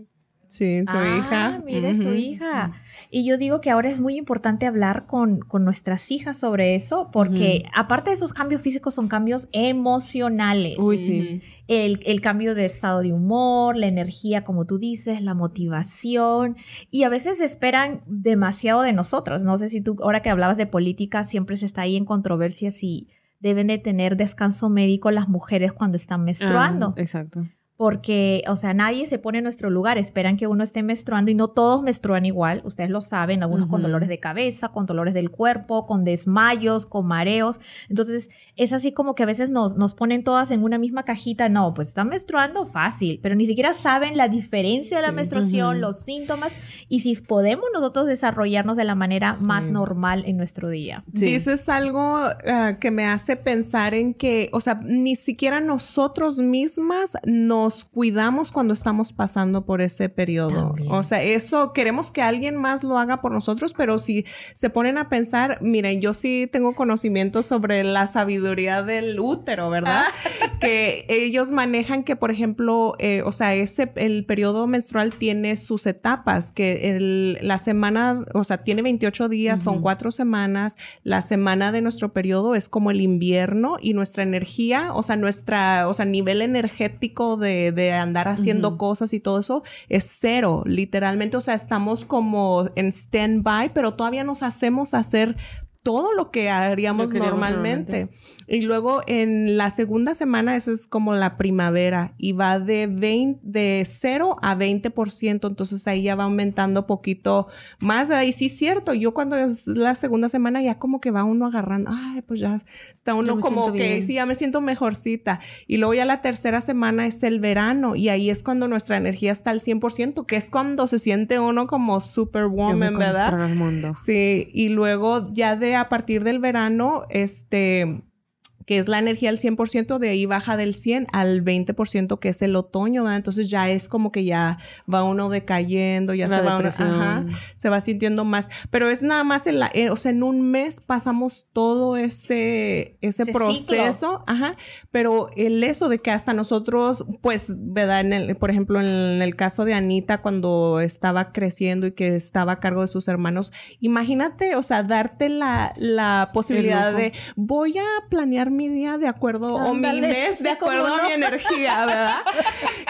Sí, su Ah, hija. Mire, su hija. Y yo digo que ahora es muy importante hablar con, con nuestras hijas sobre eso, porque aparte de esos cambios físicos, son cambios emocionales. Uy, sí. El, el cambio de estado de humor, la energía, como tú dices, la motivación. Y a veces esperan demasiado de nosotros. No sé si tú, ahora que hablabas de política, siempre se está ahí en controversia si deben de tener descanso médico las mujeres cuando están menstruando Ah, exacto. Porque, o sea, nadie se pone en nuestro lugar, esperan que uno esté menstruando y no todos menstruan igual, ustedes lo saben, algunos con Ujú. dolores de cabeza, con dolores del cuerpo, con desmayos, con mareos, entonces es así como que a veces nos, nos ponen todas en una misma cajita, no, pues están menstruando fácil, pero ni siquiera saben la diferencia de la Sí. menstruación, Ujú. los síntomas y si podemos nosotros desarrollarnos de la manera más Sí. normal en nuestro día. Sí. Dices algo ah, que me hace pensar en que, o sea, ni siquiera nosotros mismas nos cuidamos cuando estamos pasando por ese periodo. También. O sea, eso queremos que alguien más lo haga por nosotros, pero si se ponen a pensar, miren, yo sí tengo conocimiento sobre la sabiduría del útero, ¿verdad? que ellos manejan que, por ejemplo, eh, o sea, ese, el periodo menstrual tiene sus etapas, que el- la semana, o sea, tiene 28 días, son cuatro semanas, la semana de nuestro periodo es como el invierno y nuestra energía, o sea, nuestra, o sea, nivel energético de, de, de andar haciendo cosas y todo eso es cero, literalmente. O sea, estamos como en stand-by, pero todavía nos hacemos hacer todo lo que haríamos Lo que haríamos normalmente. Y luego en la segunda semana, esa es como la primavera y va de 20, de 0 a 20%, entonces ahí ya va aumentando poquito más. Y sí es cierto, yo cuando es la segunda semana ya como que va uno agarrando, ay, pues ya está uno como que bien. sí, ya me siento mejorcita. Y luego ya la tercera semana es el verano y ahí es cuando nuestra energía está al 100%, que es cuando se siente uno como superwoman, ¿verdad? El mundo. Sí, y luego ya de a partir del verano, este, que es la energía al 100%, de ahí baja del 100 al 20%, que es el otoño, ¿verdad? Entonces ya es como que ya va uno decayendo, ya La se va uno, ajá, se va sintiendo más. Pero es nada más, en la, eh, o sea, en un mes pasamos todo ese, ese, Ese proceso, ajá, pero el eso de que hasta nosotros, pues, ¿verdad? En el, por ejemplo, en el caso de Anita, cuando estaba creciendo y que estaba a cargo de sus hermanos, imagínate, o sea, darte la, la posibilidad de voy a planear mi día de acuerdo o mi Ándale, mes de acuerdo a mi energía, ¿verdad?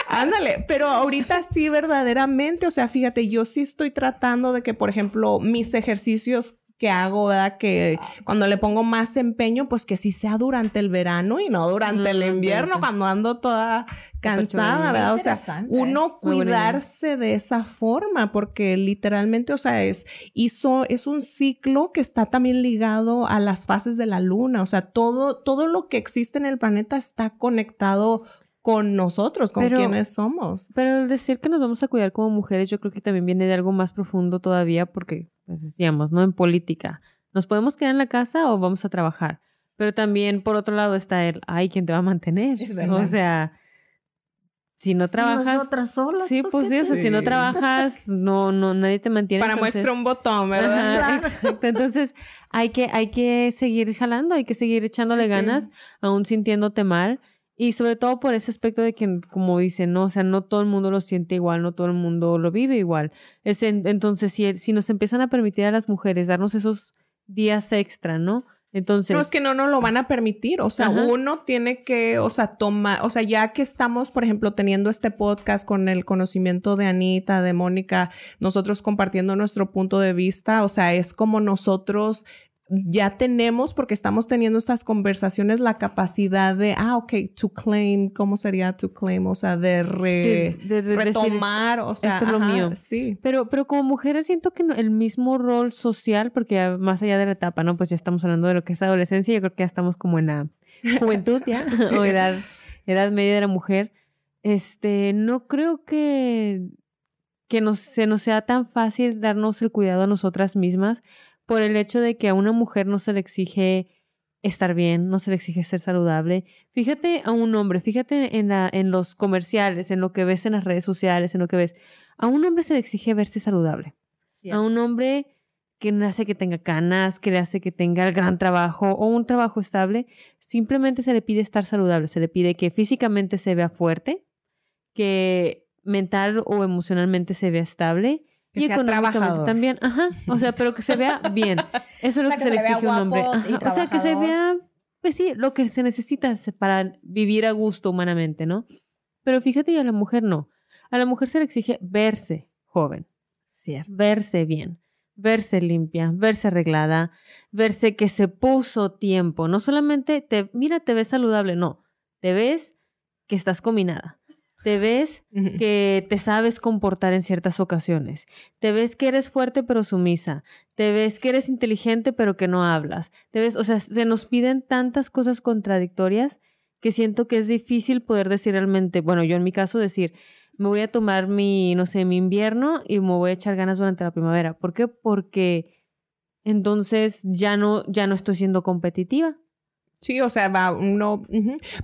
Ándale, pero ahorita sí verdaderamente, o sea, fíjate, yo sí estoy tratando de que, por ejemplo, mis ejercicios que hago, ¿verdad? Que cuando le pongo más empeño, pues que sí sea durante el verano y no durante el invierno, cuando ando toda cansada, ¿verdad? O sea, uno cuidarse de esa forma, porque literalmente, o sea, es, hizo, es un ciclo que está también ligado a las fases de la luna, o sea, todo, todo lo que existe en el planeta está conectado con nosotros, con Pero- quienes somos. Pero el decir que nos vamos a cuidar como mujeres, yo creo que también viene de algo más profundo todavía, porque, pues decíamos, ¿no? En política, ¿nos podemos quedar en la casa o vamos a trabajar? Pero también, por otro lado, está el, ay, ¿quién te va a mantener? Es verdad. O sea, si no trabajas... Nosotras solas. Sí, pues sí, ¿qué o sea, si no trabajas, no, no, nadie te mantiene. Para entonces- muestra un botón, ¿verdad? Ajá, exacto. Entonces, hay que, hay que seguir jalando, hay que seguir echándole sí. ganas, aún sintiéndote mal. Y sobre todo por ese aspecto de que, como dicen, ¿no? O sea, no todo el mundo lo siente igual, no todo el mundo lo vive igual. Es en- entonces, si, si nos empiezan a permitir a las mujeres darnos esos días extra, ¿no? Entonces, No, es que no nos lo van a permitir. O sea, Ajá. uno tiene que, o sea, tomar, o sea, ya que estamos, por ejemplo, teniendo este podcast con el conocimiento de Anita, de Mónica, nosotros compartiendo nuestro punto de vista, o sea, es como nosotros ya tenemos, porque estamos teniendo estas conversaciones, la capacidad de, ah, ok, to claim, ¿cómo sería to claim? O sea, de, re- sí, de- de decir, retomar, o sea, esto es lo ajá, mío. Sí. Pero, pero como mujeres siento que el mismo rol social, porque más allá de la etapa, ¿no? Pues ya estamos hablando de lo que es adolescencia, yo creo que ya estamos como en la juventud ya, o edad, edad media de la mujer. Este, no creo que, que nos, se nos sea tan fácil darnos el cuidado a nosotras mismas por el hecho de que a una mujer no se le exige estar bien, no se le exige ser saludable. Fíjate a un hombre, fíjate en, la, en los comerciales, en lo que ves en las redes sociales, en lo que ves. A un hombre se le exige verse saludable. A un hombre que no hace que tenga canas, que le hace que tenga el gran trabajo o un trabajo estable, simplemente se le pide estar saludable, se le pide que físicamente se vea fuerte, que mental o emocionalmente se vea estable Que y sea trabajador. también, ajá, o sea, pero que se vea bien. Eso es lo O sea, que, que se le se le vea exige a un hombre. Ajá, O sea, que se vea, pues sí, lo que se necesita para vivir a gusto humanamente, ¿no? Pero fíjate, y a la mujer no. A la mujer se le exige verse joven Cierto. verse bien, verse limpia, verse arreglada, verse que se puso tiempo. No solamente te, mira, te ves saludable, no, te ves que estás combinada. Te ves que te sabes comportar en ciertas ocasiones. Te ves que eres fuerte pero sumisa. Te ves que eres inteligente pero que no hablas. Te ves, o sea, se nos piden tantas cosas contradictorias que siento que es difícil poder decir realmente, bueno, yo en mi caso decir, me voy a tomar mi, no sé, mi invierno y me voy a echar ganas durante la primavera. ¿Por qué? Porque entonces ya no, ya no estoy siendo competitiva. Sí, o sea, va uno,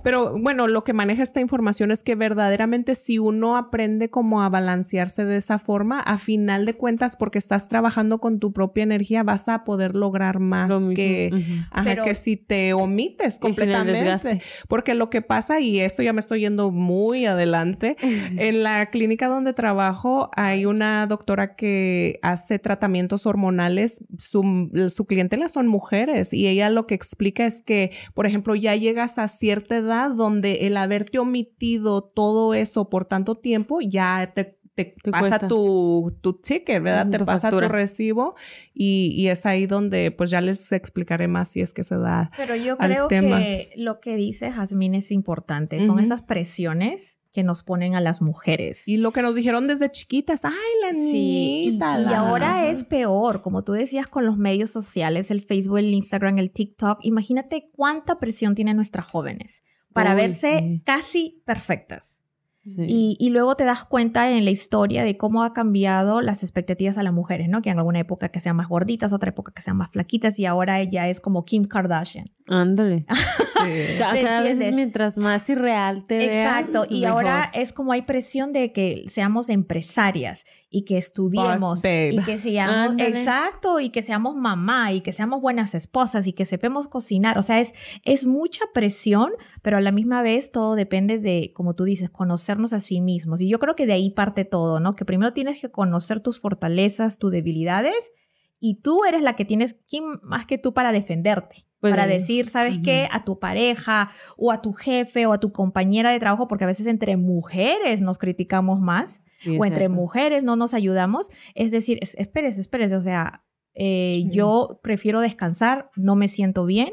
pero bueno, lo que maneja esta información es que verdaderamente si uno aprende como a balancearse de esa forma, a final de cuentas, porque estás trabajando con tu propia energía, vas a poder lograr más Lo que, Ujú. ajá, Pero- que si te omites completamente. Porque lo que pasa, y eso ya me estoy yendo muy adelante, en la clínica donde trabajo hay una doctora que hace tratamientos hormonales. Su, su clientela son mujeres y ella lo que explica es que por ejemplo, ya llegas a cierta edad donde el haberte omitido todo eso por tanto tiempo ya te te, Te pasa cuesta. tu, tu ticket, ¿verdad? Ujú, te tu pasa factura. tu recibo y, y es ahí donde pues ya les explicaré más si es que se da. Pero yo al creo tema. que lo que dice Jazmín es importante. Son Ujú. esas presiones que nos ponen a las mujeres. Y lo que nos dijeron desde chiquitas, ay, la Sí, y, niñita. y ahora es peor, como tú decías con los medios sociales, el Facebook, el Instagram, el TikTok. Imagínate cuánta presión tienen nuestras jóvenes para Uy, verse sí. casi perfectas. Y, y luego te das cuenta en la historia de cómo ha cambiado las expectativas a las mujeres, ¿no? Que en alguna época que sean más gorditas, otra época que sean más flaquitas y ahora ella es como Kim Kardashian. Ándale. Sí. Mientras más irreal te veas. Exacto, y mejor. ahora es como hay presión de que seamos empresarias y que estudiemos Boss babe. y que seamos Ándale. exacto y que seamos mamá y que seamos buenas esposas y que sepamos cocinar, o sea, es es mucha presión, pero a la misma vez todo depende de como tú dices, conocernos a sí mismos. Y yo creo que de ahí parte todo, ¿no? Que primero tienes que conocer tus fortalezas, tus debilidades y tú eres la que tienes quién más que tú para defenderte. Pues, para decir, ¿sabes ujú. qué? A tu pareja o a tu jefe o a tu compañera de trabajo, porque a veces entre mujeres nos criticamos más Sí, o entre cierto. mujeres no nos ayudamos. Es decir, es- espérese, espérese, o sea, eh, yo prefiero descansar, no me siento bien,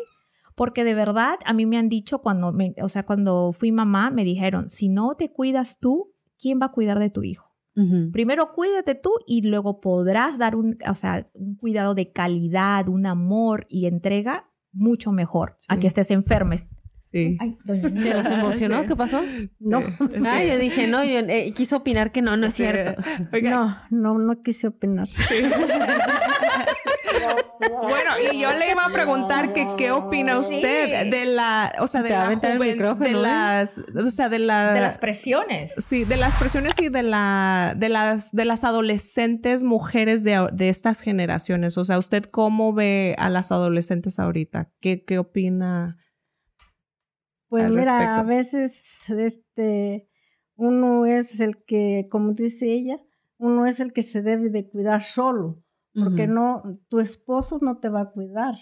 porque de verdad a mí me han dicho cuando, me- o sea, cuando fui mamá, me dijeron, si no te cuidas tú, ¿quién va a cuidar de tu hijo? Ujú. Primero cuídate tú y luego podrás dar un, o sea, un cuidado de calidad, un amor y entrega mucho mejor a Sí. que estés enferma. Sí. Ay, doña ¿Se los emocionó? ¿Qué pasó? No, Sí. Ah, yo dije, no, yo eh, quiso opinar que no, no es Sí. cierto. Oiga, no, no, no quise opinar. Bueno, y yo le iba a preguntar que qué opina Sí. usted de la, o sea, de la de ¿eh? las, o sea, de la, de las presiones. sí, de las presiones y de la, de las, de las adolescentes mujeres de, de estas generaciones. O sea, ¿usted cómo ve a las adolescentes ahorita? ¿Qué, qué opina? Pues al mira, respecto. a veces este uno es el que, como dice ella, uno es el que se debe de cuidar solo, porque no, tu esposo no te va a cuidar.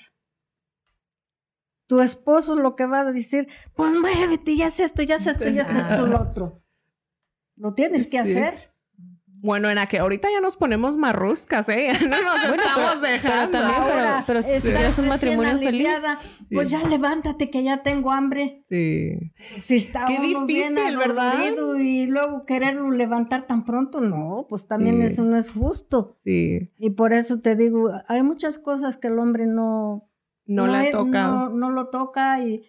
Tu esposo lo que va a decir, pues muévete, ya es esto, ya es esto, ya es esto, lo otro. Lo tienes que Sí. hacer. Bueno, en la que ahorita ya nos ponemos marruscas, ¿eh? No nos Bueno, estamos pero- dejando. pero también, pero- Ahora, pero si estás tuvieras un matrimonio feliz. Pues ya levántate que ya tengo hambre. Sí. Si está Qué uno bien difícil, ¿verdad? adolorido Y luego quererlo levantar tan pronto, no, pues también Sí. eso no es justo. Sí. Y por eso te digo, hay muchas cosas que el hombre no, No, le ha es- tocado. no, no lo toca y,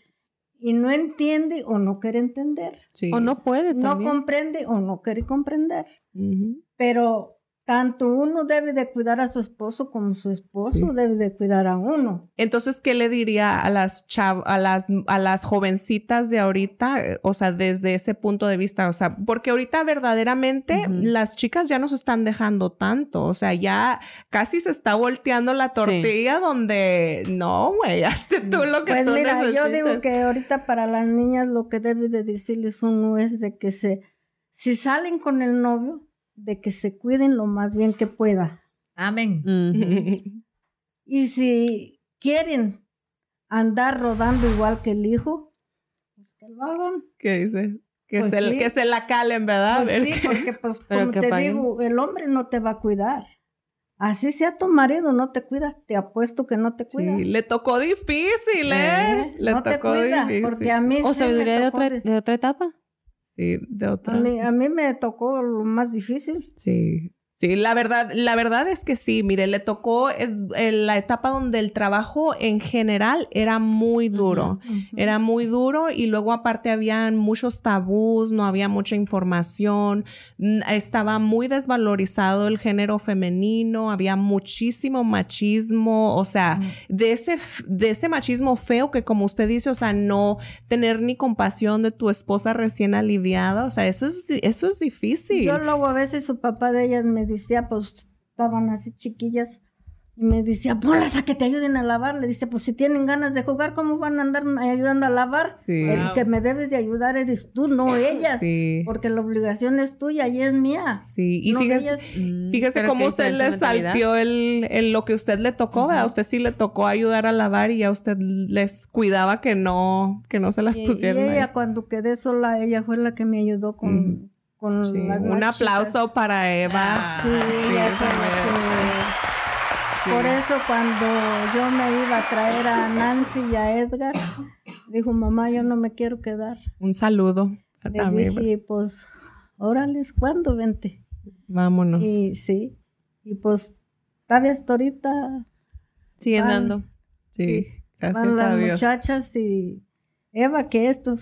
y no entiende o no quiere entender. Sí. O no puede No también. comprende o no quiere comprender. Ujú. Pero tanto uno debe de cuidar a su esposo como su esposo Sí. debe de cuidar a uno. Entonces, ¿qué le diría a las chav a las a las jovencitas de ahorita? Eh, O sea, desde ese punto de vista, o sea, porque ahorita verdaderamente las chicas ya no se están dejando tanto, o sea, ya casi se está volteando la tortilla donde no, güey, hazte tú lo que Pues tú mira, yo digo que ahorita para las niñas lo que debe de decirles uno es de que se, si salen con el novio, de que se cuiden lo más bien que pueda. Amén. Y si quieren andar rodando igual que el hijo, pues que lo hagan. ¿Qué dice? Que, Pues se, sí. que se la calen, ¿verdad? Pues sí, porque pues como que te paguen. digo, el hombre no te va a cuidar. Así sea tu marido, no te cuida. Te apuesto que no te cuida. Sí, le tocó difícil, ¿eh? Eh, Le no te tocó cuida, difícil. porque a mí O sí me sabiduría de otra, de- de otra etapa. Sí, de a, otra. mí, a mí me tocó lo más difícil. Sí. Sí, la verdad, la verdad es que sí, mire, le tocó en la etapa donde el trabajo en general era muy duro. Era muy duro y luego aparte habían muchos tabús, no había mucha información, estaba muy desvalorizado el género femenino, había muchísimo machismo, o sea, de ese de ese machismo feo que como usted dice, o sea, no tener ni compasión de tu esposa recién aliviada, o sea, eso es eso es difícil. Yo luego a veces su papá de ellas me decía, pues estaban así chiquillas, Y me decía, ponlas a que te ayuden a lavar. Le dice, pues si tienen ganas de jugar, ¿cómo van a andar ayudando a lavar? Sí. El que me debes de ayudar eres tú, no ellas. Sí. Porque la obligación es tuya y es mía. Sí, y No, fíjese, ellas- Mm, fíjese cómo usted le salpió el, el- lo que usted le tocó, ¿verdad? Usted sí le tocó ayudar a lavar y a usted les cuidaba que no, que no se las Y, y pusieran ahí. ella cuando quedé sola, ella fue la que me ayudó con, con Sí, Un aplauso chicas. para Eva. Sí, la también. que- Por eso cuando yo me iba a traer a Nancy y a Edgar, dijo, mamá, yo no me quiero quedar. Un saludo Le también. dije, pues, órales, ¿cuándo vente? Vámonos. Y sí, y pues, todavía hasta ahorita Siguen dando. sí, van gracias las a Dios. muchachas y Eva, que esto,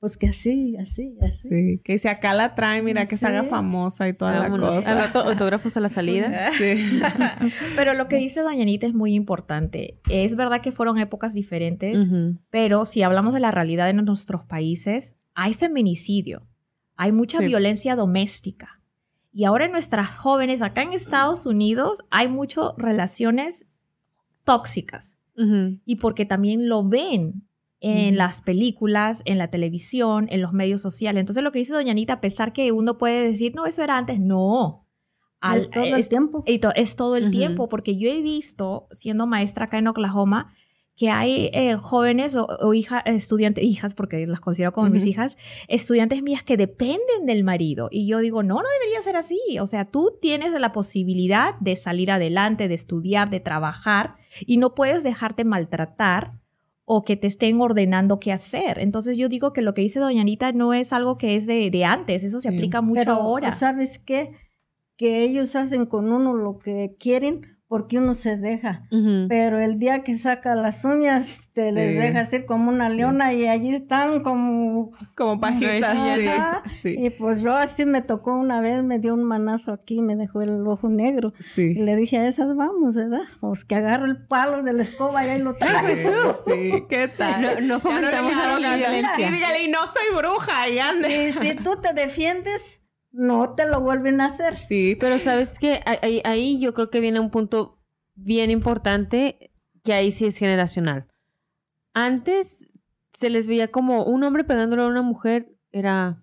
pues que así, así, así. Sí, que si acá la trae, mira, que se haga famosa y toda la cosa. Autógrafos a la salida. Sí. Pero lo que dice Doña Anita es muy importante. Es verdad que fueron épocas diferentes, pero si hablamos de la realidad en nuestros países, hay feminicidio, hay mucha Sí. violencia doméstica. Y ahora en nuestras jóvenes, acá en Estados Unidos, hay muchas relaciones tóxicas. Y porque también lo ven en las películas, en la televisión, en los medios sociales. Entonces lo que dice Doña Anita, a pesar que uno puede decir, no, eso era antes, no. Al- es todo el es- tiempo. es todo el tiempo, porque yo he visto, siendo maestra acá en Oklahoma, que hay eh, jóvenes o, o hija, estudiantes, hijas, porque las considero como mis hijas, estudiantes mías que dependen del marido. Y yo digo, no, no debería ser así. O sea, tú tienes la posibilidad de salir adelante, de estudiar, de trabajar, y no puedes dejarte maltratar o que te estén ordenando qué hacer. Entonces yo digo que lo que dice Doña Anita no es algo que es de, de antes, eso se Sí. aplica mucho Pero, ahora. ¿sabes qué? Que ellos hacen con uno lo que quieren porque uno se deja. Pero el día que saca las uñas, te les Sí. deja ser como una leona y allí están como... Como pajitas, Ajá. sí. Sí. Y pues yo así me tocó una vez, me dio un manazo aquí, me dejó el ojo negro. Y le dije a esas, vamos, ¿verdad? Pues que agarro el palo de la escoba y ahí lo traigo. Sí, ¿qué tal? No, no fomentamos no la violencia. Y no soy bruja, y ande. Y si tú te defiendes, no te lo vuelven a hacer. Sí, Pero sabes que ahí, ahí yo creo que viene un punto bien importante que ahí sí es generacional. Antes se les veía como un hombre pegándole a una mujer era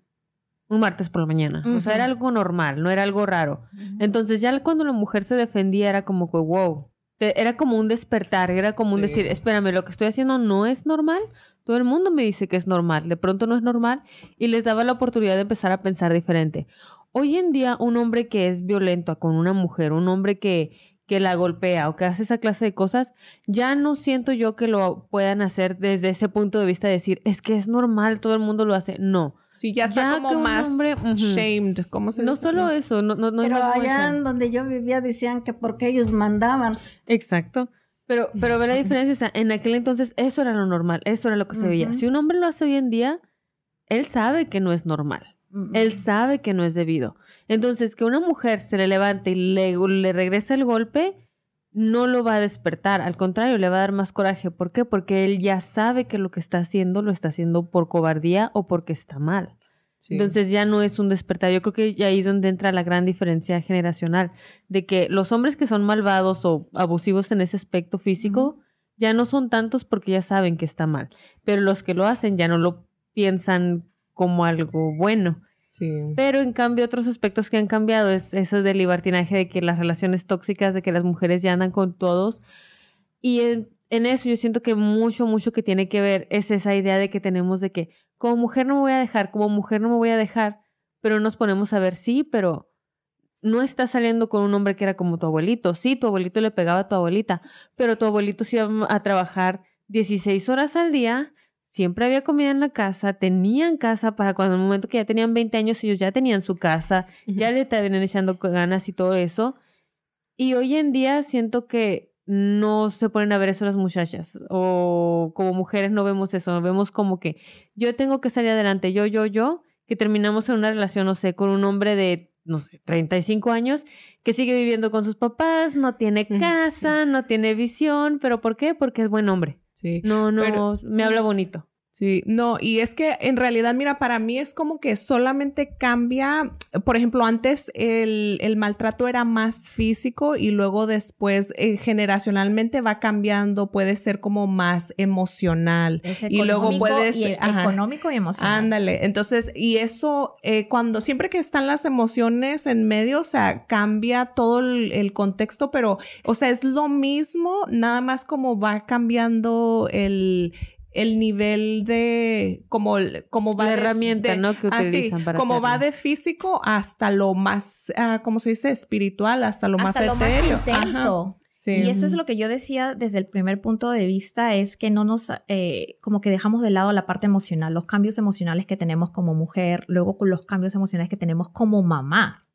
un martes por la mañana. O sea, era algo normal, no era algo raro. Entonces ya cuando la mujer se defendía era como que wow. Era como un despertar, era como un Sí. decir, espérame, lo que estoy haciendo no es normal. Todo el mundo me dice que es normal, de pronto no es normal y les daba la oportunidad de empezar a pensar diferente. Hoy en día un hombre que es violento con una mujer, un hombre que, que la golpea o que hace esa clase de cosas, ya no siento yo que lo puedan hacer desde ese punto de vista de decir, es que es normal, todo el mundo lo hace. No, sí, ya está Ya como que un más hombre- ujú. shamed. ¿Cómo se no dice? solo eso, no, no, no Pero más allá en donde yo vivía decían que porque ellos mandaban. Exacto. Pero, pero ve la diferencia, o sea, en aquel entonces eso era lo normal, eso era lo que se veía. Si un hombre lo hace hoy en día, él sabe que no es normal, él sabe que no es debido. Entonces, que una mujer se le levante y le, le regrese el golpe, no lo va a despertar, al contrario, le va a dar más coraje. ¿Por qué? Porque él ya sabe que lo que está haciendo lo está haciendo por cobardía o porque está mal. Sí. Entonces ya no es un despertar. Yo creo que ya ahí es donde entra la gran diferencia generacional, de que los hombres que son malvados o abusivos en ese aspecto físico ya no son tantos porque ya saben que está mal, pero los que lo hacen ya no lo piensan como algo bueno. Sí. Pero en cambio otros aspectos que han cambiado es eso del libertinaje, de que las relaciones tóxicas, de que las mujeres ya andan con todos. Y en, en eso yo siento que mucho, mucho que tiene que ver es esa idea de que tenemos de que como mujer no me voy a dejar, como mujer no me voy a dejar, pero nos ponemos a ver, sí, pero no estás saliendo con un hombre que era como tu abuelito. Sí, tu abuelito le pegaba a tu abuelita, pero tu abuelito se iba a trabajar 16 horas al día, siempre había comida en la casa, tenían casa para cuando en el momento que ya tenían 20 años ellos ya tenían su casa, ya le estaban echando ganas y todo eso. Y hoy en día siento que no se ponen a ver eso las muchachas o como mujeres no vemos eso, vemos como que yo tengo que salir adelante, yo, yo, yo, que terminamos en una relación, no sé, con un hombre de, no sé, 35 años que sigue viviendo con sus papás, no tiene casa, no tiene visión, pero ¿por qué? Porque es buen hombre. Sí. No, no, Pero- me habla bonito. Sí, no, y es que en realidad, mira, para mí es como que solamente cambia, por ejemplo, antes el, el maltrato era más físico y luego después eh, generacionalmente va cambiando, puede ser como más emocional. Es y luego puede ser... ajá. económico y emocional. Ándale, entonces, y eso, eh, cuando siempre que están las emociones en medio, o sea, cambia todo el, el contexto, pero, o sea, es lo mismo, nada más como va cambiando el, el nivel de, como, el- como va La de- herramienta, de- ¿no? que ah, utilizan para como va de físico hasta lo más, ah, ¿cómo se dice? Espiritual, hasta lo Hasta más lo más. Ajá. Sí. Y eso es lo que yo decía desde el primer punto de vista, es que no nos, eh, como que dejamos de lado la parte emocional, los cambios emocionales que tenemos como mujer, luego con los cambios emocionales que tenemos como mamá.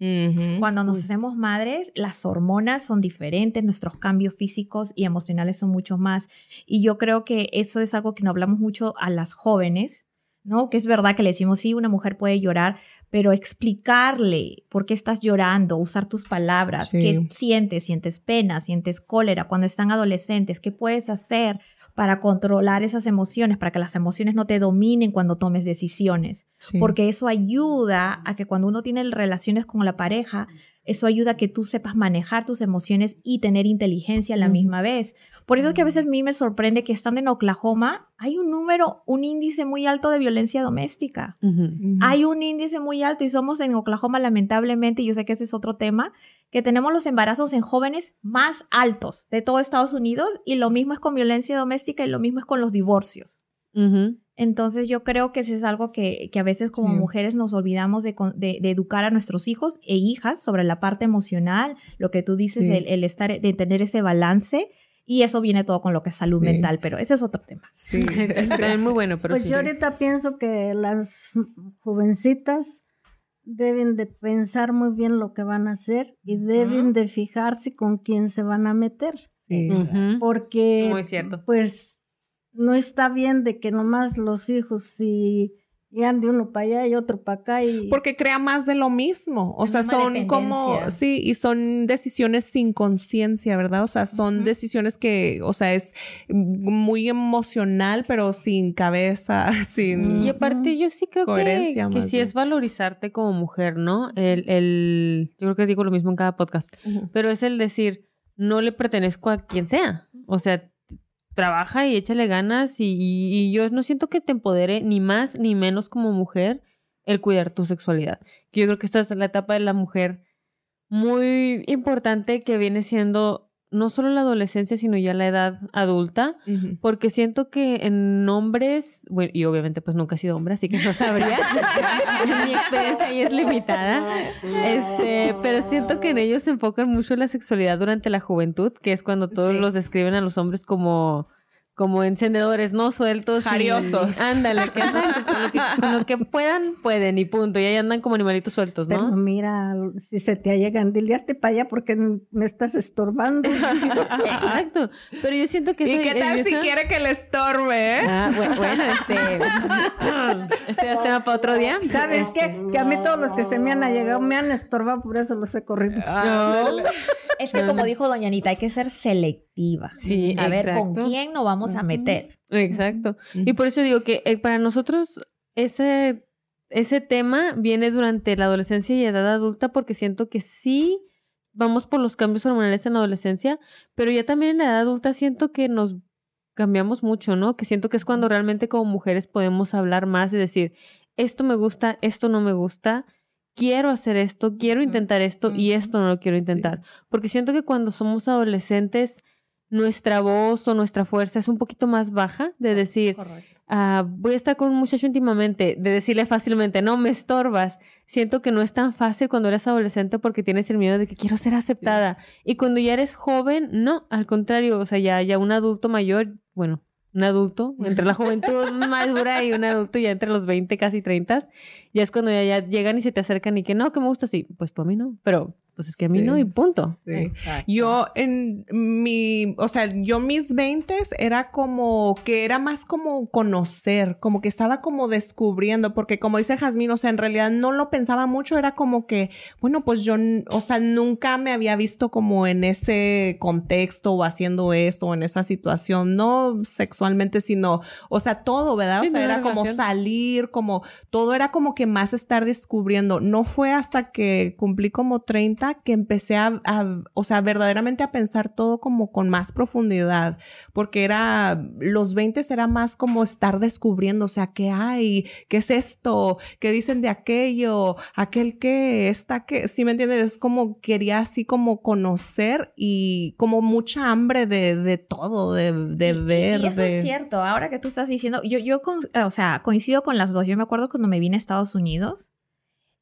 Cuando nos hacemos madres, las hormonas son diferentes, nuestros cambios físicos y emocionales son mucho más. Y yo creo que eso es algo que no hablamos mucho a las jóvenes, ¿no? Que es verdad que le decimos, sí, una mujer puede llorar, pero explicarle por qué estás llorando, usar tus palabras, Sí. qué sientes, sientes pena, sientes cólera cuando están adolescentes, qué puedes hacer para controlar esas emociones, para que las emociones no te dominen cuando tomes decisiones Sí. porque eso ayuda a que cuando uno tiene relaciones con la pareja, eso ayuda a que tú sepas manejar tus emociones y tener inteligencia a la misma vez. Por eso es que a veces a mí me sorprende que estando en Oklahoma hay un número, un índice muy alto de violencia doméstica. Hay un índice muy alto y somos en Oklahoma lamentablemente, y yo sé que ese es otro tema, que tenemos los embarazos en jóvenes más altos de todo Estados Unidos y lo mismo es con violencia doméstica y lo mismo es con los divorcios. Entonces yo creo que eso es algo que, que a veces como Sí. mujeres nos olvidamos de, con- de- de educar a nuestros hijos e hijas sobre la parte emocional, lo que tú dices, Sí. el, el estar, de tener ese balance y eso viene todo con lo que es salud Sí. mental, pero ese es otro tema. Sí. También muy bueno, pero Pues sí. yo ahorita pienso que las jovencitas deben de pensar muy bien lo que van a hacer y deben de fijarse con quién se van a meter. Sí. Ujú. Porque Muy cierto. pues no está bien de que nomás los hijos si ya de uno para allá y otro para acá y Porque crea más de lo mismo. O sea, son como, sí, y son decisiones sin conciencia, ¿verdad? O sea, son decisiones que, o sea, es muy emocional, pero sin cabeza, sin... Y aparte yo sí creo que, Coherencia, que más sí bien. es valorizarte como mujer, ¿no? El, el, yo creo que digo lo mismo en cada podcast, pero es el decir, no le pertenezco a quien sea. O sea, trabaja y échale ganas y, y- y yo no siento que te empodere ni más ni menos como mujer el cuidar tu sexualidad. Yo creo que esta es la etapa de la mujer muy importante que viene siendo no solo la adolescencia, sino ya la edad adulta. Porque siento que en hombres, bueno, y obviamente pues nunca he sido hombre, así que no sabría. Mi experiencia ahí es limitada. Este, pero siento que en ellos se enfocan mucho la sexualidad durante la juventud, que es cuando todos Sí. los describen a los hombres como como encendedores, no sueltos. y- Jariosos. ándale, que andan con lo que, con lo que puedan, pueden y punto. Y ahí andan como animalitos sueltos, pero ¿no? mira, si se te allegan, dile hazte para allá porque me estás estorbando. Exacto. Pero yo siento que ¿Y qué tal si esa- quiere que le estorbe? eh? Ah, bueno, bueno, este. Este es tema para otro día. ¿Sabes qué? Que a mí todos los que se me han allegado me han estorbado, por eso los he corrido. Ah, Es que como dijo doña Anita, hay que ser selectiva. Sí, A ver con quién nos vamos a meter. Exacto. Y por eso digo que eh, para nosotros ese, ese tema viene durante la adolescencia y edad adulta porque siento que sí vamos por los cambios hormonales en la adolescencia, pero ya también en la edad adulta siento que nos cambiamos mucho, ¿no? Que siento que es cuando realmente como mujeres podemos hablar más y decir, esto me gusta, esto no me gusta, quiero hacer esto, quiero intentar esto y esto no lo quiero intentar. Porque siento que cuando somos adolescentes, nuestra voz o nuestra fuerza es un poquito más baja de decir, ah, voy a estar con un muchacho íntimamente, de decirle fácilmente, no me estorbas. Siento que no es tan fácil cuando eres adolescente porque tienes el miedo de que quiero ser aceptada. Y cuando ya eres joven, no, al contrario, o sea, ya, ya un adulto mayor, bueno, un adulto, entre la juventud madura y un adulto ya entre los 20, casi 30, ya es cuando ya, ya llegan y se te acercan y que no, que me gusta así, pues tú a mí no, pero pues es que a mí Sí. no y punto. Sí. Yo en mi, o sea, yo mis 20 era como que era más como conocer, como que estaba como descubriendo, porque como dice Jazmín, o sea, en realidad no lo pensaba mucho, era como que, bueno, pues yo, o sea, nunca me había visto como en ese contexto o haciendo esto o en esa situación, no sexualmente, sino, o sea, todo, ¿verdad? Sí, o sea, era como salir, como todo era como que más estar descubriendo. No fue hasta que cumplí como 30 que empecé a, a- o sea, verdaderamente a pensar todo como con más profundidad, porque era, los 20 era más como estar descubriendo, o sea, ¿qué hay? ¿Qué es esto? ¿Qué dicen de aquello? ¿Aquel qué? ¿Esta qué? Sí, ¿me entiendes? Es como quería así como conocer y como mucha hambre de, de todo, de, de Y- y- ver. Y eso de... es cierto. Ahora que tú estás diciendo, yo, yo, con- o sea, coincido con las dos. Yo me acuerdo cuando me vine a Estados Unidos.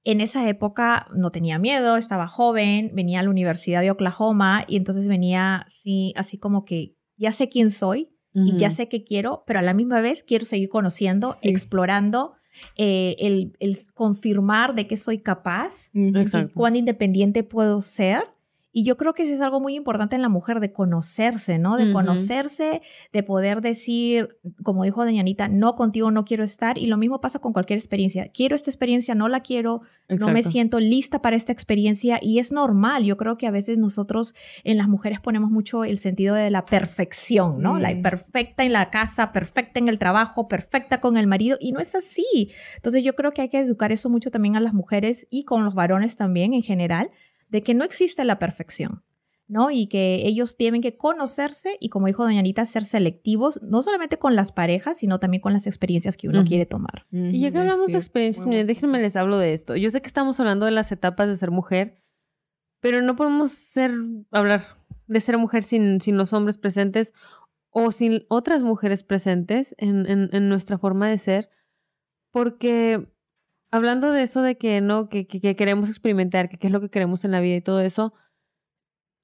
En esa época no tenía miedo, estaba joven, venía a la Universidad de Oklahoma y entonces venía así, así como que ya sé quién soy y ya sé qué quiero, pero a la misma vez quiero seguir conociendo, Sí. explorando, eh, el, el confirmar de que soy capaz. Exacto. cuán independiente puedo ser. Y yo creo que eso es algo muy importante en la mujer, de conocerse, ¿no? De conocerse, de poder decir, como dijo doña Anita, no, contigo no quiero estar. Y lo mismo pasa con cualquier experiencia. Quiero esta experiencia, no la quiero, no me siento lista para esta experiencia. Y es normal. Yo creo que a veces nosotros en las mujeres ponemos mucho el sentido de la perfección, ¿no? La perfecta en la casa, perfecta en el trabajo, perfecta con el marido. Y no es así. Entonces yo creo que hay que educar eso mucho también a las mujeres y con los varones también en general, de que no existe la perfección, ¿no? Y que ellos tienen que conocerse y como dijo doña Anita, ser selectivos, no solamente con las parejas, sino también con las experiencias que uno quiere tomar. Y ya que hablamos sí, de experiencias, bueno. déjenme les hablo de esto. Yo sé que estamos hablando de las etapas de ser mujer, pero no podemos ser, hablar de ser mujer sin, sin los hombres presentes o sin otras mujeres presentes en, en- en nuestra forma de ser, porque hablando de eso de que no, que, que- que queremos experimentar, que qué es lo que queremos en la vida y todo eso,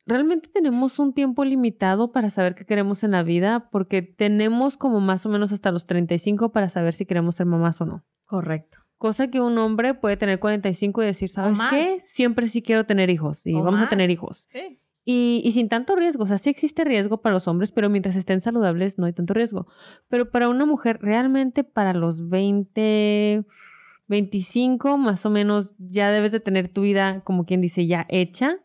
realmente tenemos un tiempo limitado para saber qué queremos en la vida, porque tenemos como más o menos hasta los 35 para saber si queremos ser mamás o no. Correcto. Cosa que un hombre puede tener 45 y decir, ¿sabes qué? Siempre sí quiero tener hijos y O vamos a tener hijos. Sí. Y, y sin tanto riesgo, o sea, sí existe riesgo para los hombres, pero mientras estén saludables no hay tanto riesgo. Pero para una mujer, realmente para los 20, 25, más o menos, ya debes de tener tu vida, como quien dice, ya hecha.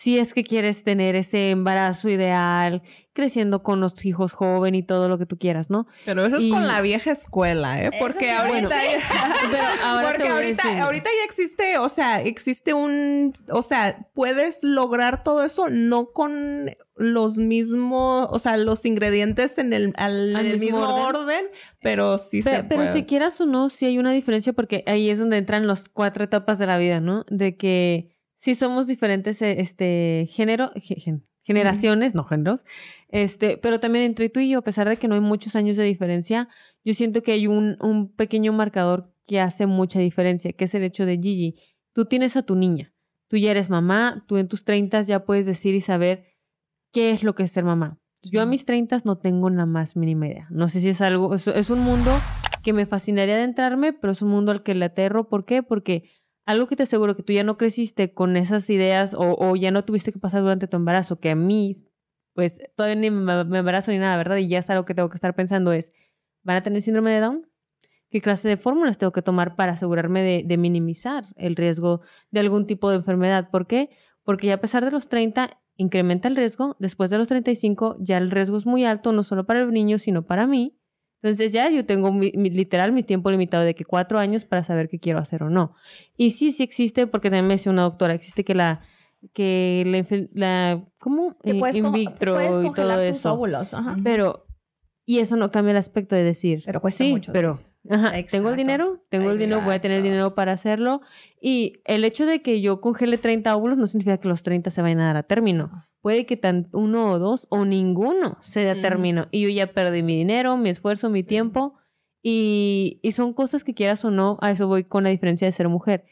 Si es que quieres tener ese embarazo ideal, creciendo con los hijos joven y todo lo que tú quieras, ¿no? Pero eso es con la vieja escuela, ¿eh? Porque ahorita. Pero ahora porque ahorita, ya existe, o sea, existe un, o sea, puedes lograr todo eso no con los mismos, o sea, los ingredientes en el, al- Al en el mismo mismo orden. orden, pero sí se pero puede. si quieras o no, sí hay una diferencia porque ahí es donde entran las cuatro etapas de la vida, ¿no? De que sí somos diferentes, eh, este, género, ge- gen- generaciones, no géneros, este, pero también entre tú y yo, a pesar de que no hay muchos años de diferencia, yo siento que hay un, un pequeño marcador que hace mucha diferencia, que es el hecho de Gigi. Tú tienes a tu niña, tú ya eres mamá, tú en tus treintas ya puedes decir y saber qué es lo que es ser mamá. Yo a mis treintas no tengo la más mínima idea. No sé si es algo, es, es un mundo que me fascinaría adentrarme, pero es un mundo al que le aterro. ¿Por qué? Porque algo que te aseguro que tú ya no creciste con esas ideas o, ya no tuviste que pasar durante tu embarazo, que a mí, pues todavía ni me, me embarazo ni nada, ¿verdad? Y ya es algo que tengo que estar pensando es, ¿van a tener síndrome de Down? ¿Qué clase de fórmulas tengo que tomar para asegurarme de, de minimizar el riesgo de algún tipo de enfermedad? ¿Por qué? Porque ya a pesar de los 30 incrementa el riesgo, después de los 35 ya el riesgo es muy alto, no solo para el niño, sino para mí. Entonces ya yo tengo mi- mi- literal mi tiempo limitado de que cuatro años para saber qué quiero hacer o no. Y sí, sí existe, porque también me decía una doctora, existe que la, que la, infel- la ¿cómo? Eh, puedes, in vitro puedes y todo tus eso. óvulos. Ajá. Pero, y eso no cambia el aspecto de decir. Pero cuesta sí, mucho. pero, ajá, tengo el dinero, tengo el dinero, voy a tener el dinero para hacerlo. Y el hecho de que yo congele 30 óvulos no significa que los 30 se vayan a dar a término. Puede que tan uno o dos o ninguno se dé a Ujú. término. Y yo ya perdí mi dinero, mi esfuerzo, mi tiempo. Y, y son cosas que quieras o no, a eso voy con la diferencia de ser mujer.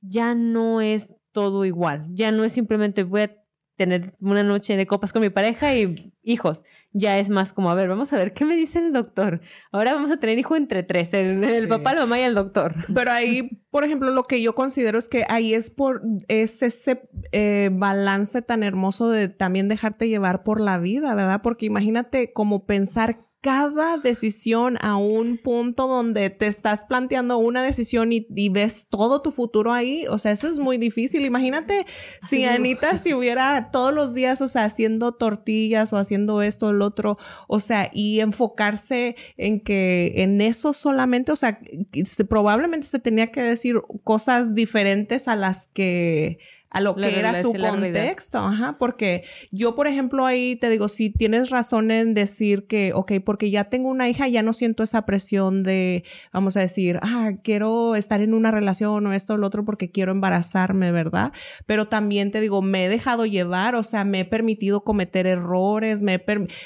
Ya no es todo igual. Ya no es simplemente voy a tener una noche de copas con mi pareja y hijos. Ya es más como, a ver, vamos a ver qué me dice el doctor. Ahora vamos a tener hijo entre tres, el, el Sí. papá, la mamá y el doctor. Pero ahí, por ejemplo, lo que yo considero es que ahí es por es ese eh, balance tan hermoso de también dejarte llevar por la vida, ¿verdad? Porque imagínate como pensar cada decisión a un punto donde te estás planteando una decisión y, y ves todo tu futuro ahí. O sea, eso es muy difícil. Imagínate si Anita si hubiera todos los días, o sea, haciendo tortillas o haciendo esto o el otro, o sea, y enfocarse en que en eso solamente, o sea, se- probablemente se tenía que decir cosas diferentes a las que a lo La que era su contexto, ajá, porque yo, por ejemplo, ahí te digo, si tienes razón en decir que, ok, porque ya tengo una hija, ya no siento esa presión de, vamos a decir, ah, quiero estar en una relación o esto o lo otro porque quiero embarazarme, ¿verdad? Pero también te digo, me he dejado llevar, o sea, me he permitido cometer errores, me he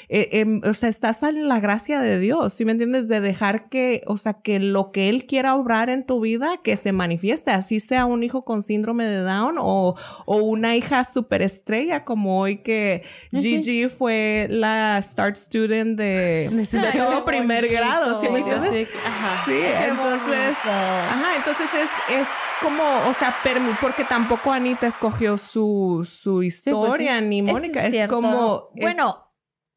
eh, em, o sea, estás en la gracia de Dios, ¿sí me entiendes? De dejar que, o sea, que lo que Él quiera obrar en tu vida, que se manifieste, así sea un hijo con síndrome de Down o, o una hija superestrella como hoy que Gigi fue la start student de, de todo primer grado, ¿sí me entiendes? Ajá. Sí, entonces, ajá, entonces es, es como, o sea, porque tampoco Anita escogió su, su historia, ni Eso Mónica, es, cierto. como... es- Bueno,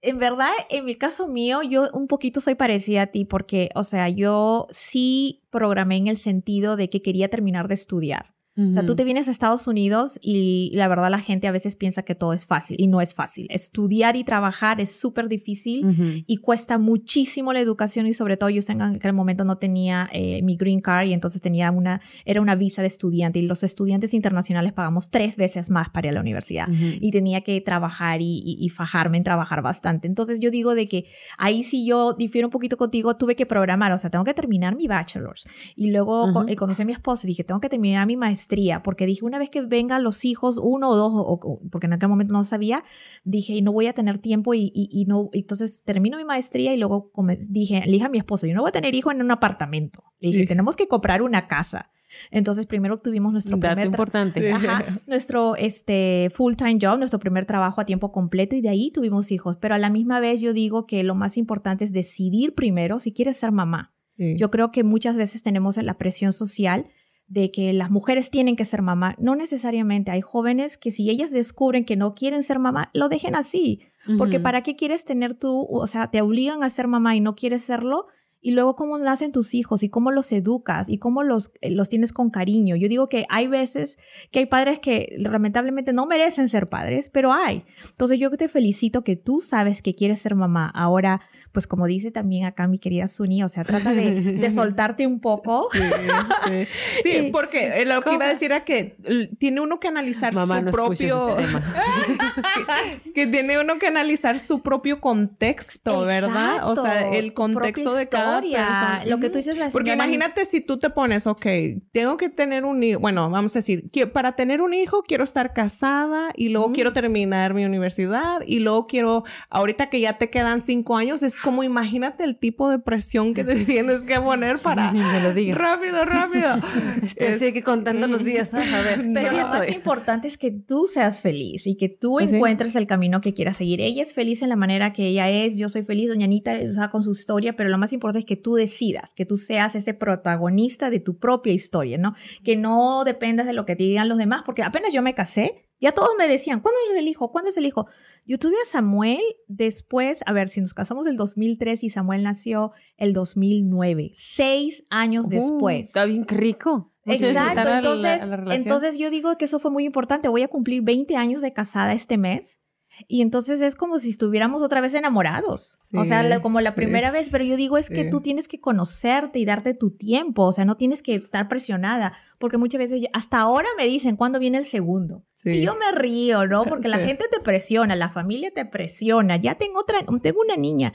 en verdad, en mi caso mío, yo un poquito soy parecida a ti porque, o sea, yo sí programé en el sentido de que quería terminar de estudiar. O sea, tú te vienes a Estados Unidos y la verdad la gente a veces piensa que todo es fácil y no es fácil. Estudiar y trabajar es súper difícil Ujú. y cuesta muchísimo la educación y sobre todo yo en aquel momento no tenía eh, mi green card y entonces tenía una, era una visa de estudiante y los estudiantes internacionales pagamos tres veces más para ir a la universidad Ujú. y tenía que trabajar y, y- y fajarme en trabajar bastante. Entonces yo digo de que ahí sí yo difiero un poquito contigo, tuve que programar, o sea, tengo que terminar mi bachelor's y luego co- Ujú. eh, conocí a mi esposo y dije, tengo que terminar mi maestría porque dije, una vez que vengan los hijos, uno o dos, o- o- porque en aquel momento no sabía, dije, y no voy a tener tiempo y, y- y no, entonces termino mi maestría y luego dije, le dije a mi esposo, yo no voy a tener hijo en un apartamento. Le dije, Sí. tenemos que comprar una casa. Entonces primero tuvimos nuestro Dato primer importante. Ajá, nuestro este, full-time job, nuestro primer trabajo a tiempo completo y de ahí tuvimos hijos. Pero a la misma vez yo digo que lo más importante es decidir primero si quieres ser mamá. Sí. Yo creo que muchas veces tenemos la presión social de que las mujeres tienen que ser mamá. No necesariamente. Hay jóvenes que si ellas descubren que no quieren ser mamá, lo dejen así. Porque. ¿para qué quieres tener tú? O sea, te obligan a ser mamá y no quieres serlo. Y luego cómo nacen tus hijos y cómo los educas y cómo los, eh, los tienes con cariño. Yo digo que hay veces que hay padres que lamentablemente no merecen ser padres, pero hay. Entonces yo te felicito que tú sabes que quieres ser mamá. Ahora, pues como dice también acá mi querida Suni, o sea, trata de, de soltarte un poco. Sí, sí. Sí, porque eh, lo que iba a decir era que tiene uno que analizar Mamá, su no escuches propio... este tema. que, que tiene uno que analizar su propio contexto, ¿verdad? O sea, Exacto, el contexto de cada historia. persona. Lo que tú dices la Porque señora- imagínate si tú te pones, ok, tengo que tener un hijo, bueno, vamos a decir, que para tener un hijo quiero estar casada y luego quiero terminar mi universidad y luego quiero, ahorita que ya te quedan cinco años, es como imagínate el tipo de presión que te tienes que poner para... Ni me lo digas. Rápido, rápido. Estoy Es- así que contando los días. A ver, Pero ya lo más soy. importante es que tú seas feliz y que tú ¿Ah, sí? encuentres el camino que quieras seguir. Ella es feliz en la manera que ella es, yo soy feliz, doña Anita o sea, con su historia, pero lo más importante es que tú decidas, que tú seas ese protagonista de tu propia historia, ¿no? Que no dependas de lo que te digan los demás, porque apenas yo me casé, ya todos me decían, ¿cuándo es el hijo? ¿Cuándo es el hijo? Yo tuve a Samuel después, a ver, si nos casamos el 2003 y Samuel nació el 2009, seis años Uh, después. Está bien rico. Exacto, disfrutar a la- entonces, a la relación. entonces yo digo que eso fue muy importante. Voy a cumplir 20 años de casada este mes. Y entonces es como si estuviéramos otra vez enamorados. o sea, Sí, la- como la sí. primera vez, pero yo digo es que Sí. tú tienes que conocerte y darte tu tiempo. O sea, no tienes que estar presionada. Porque muchas veces, ya- hasta ahora me dicen cuándo viene el segundo. Sí. Y yo me río, ¿no? Porque la Sí. gente te presiona, la familia te presiona. Ya tengo otra, tengo una niña.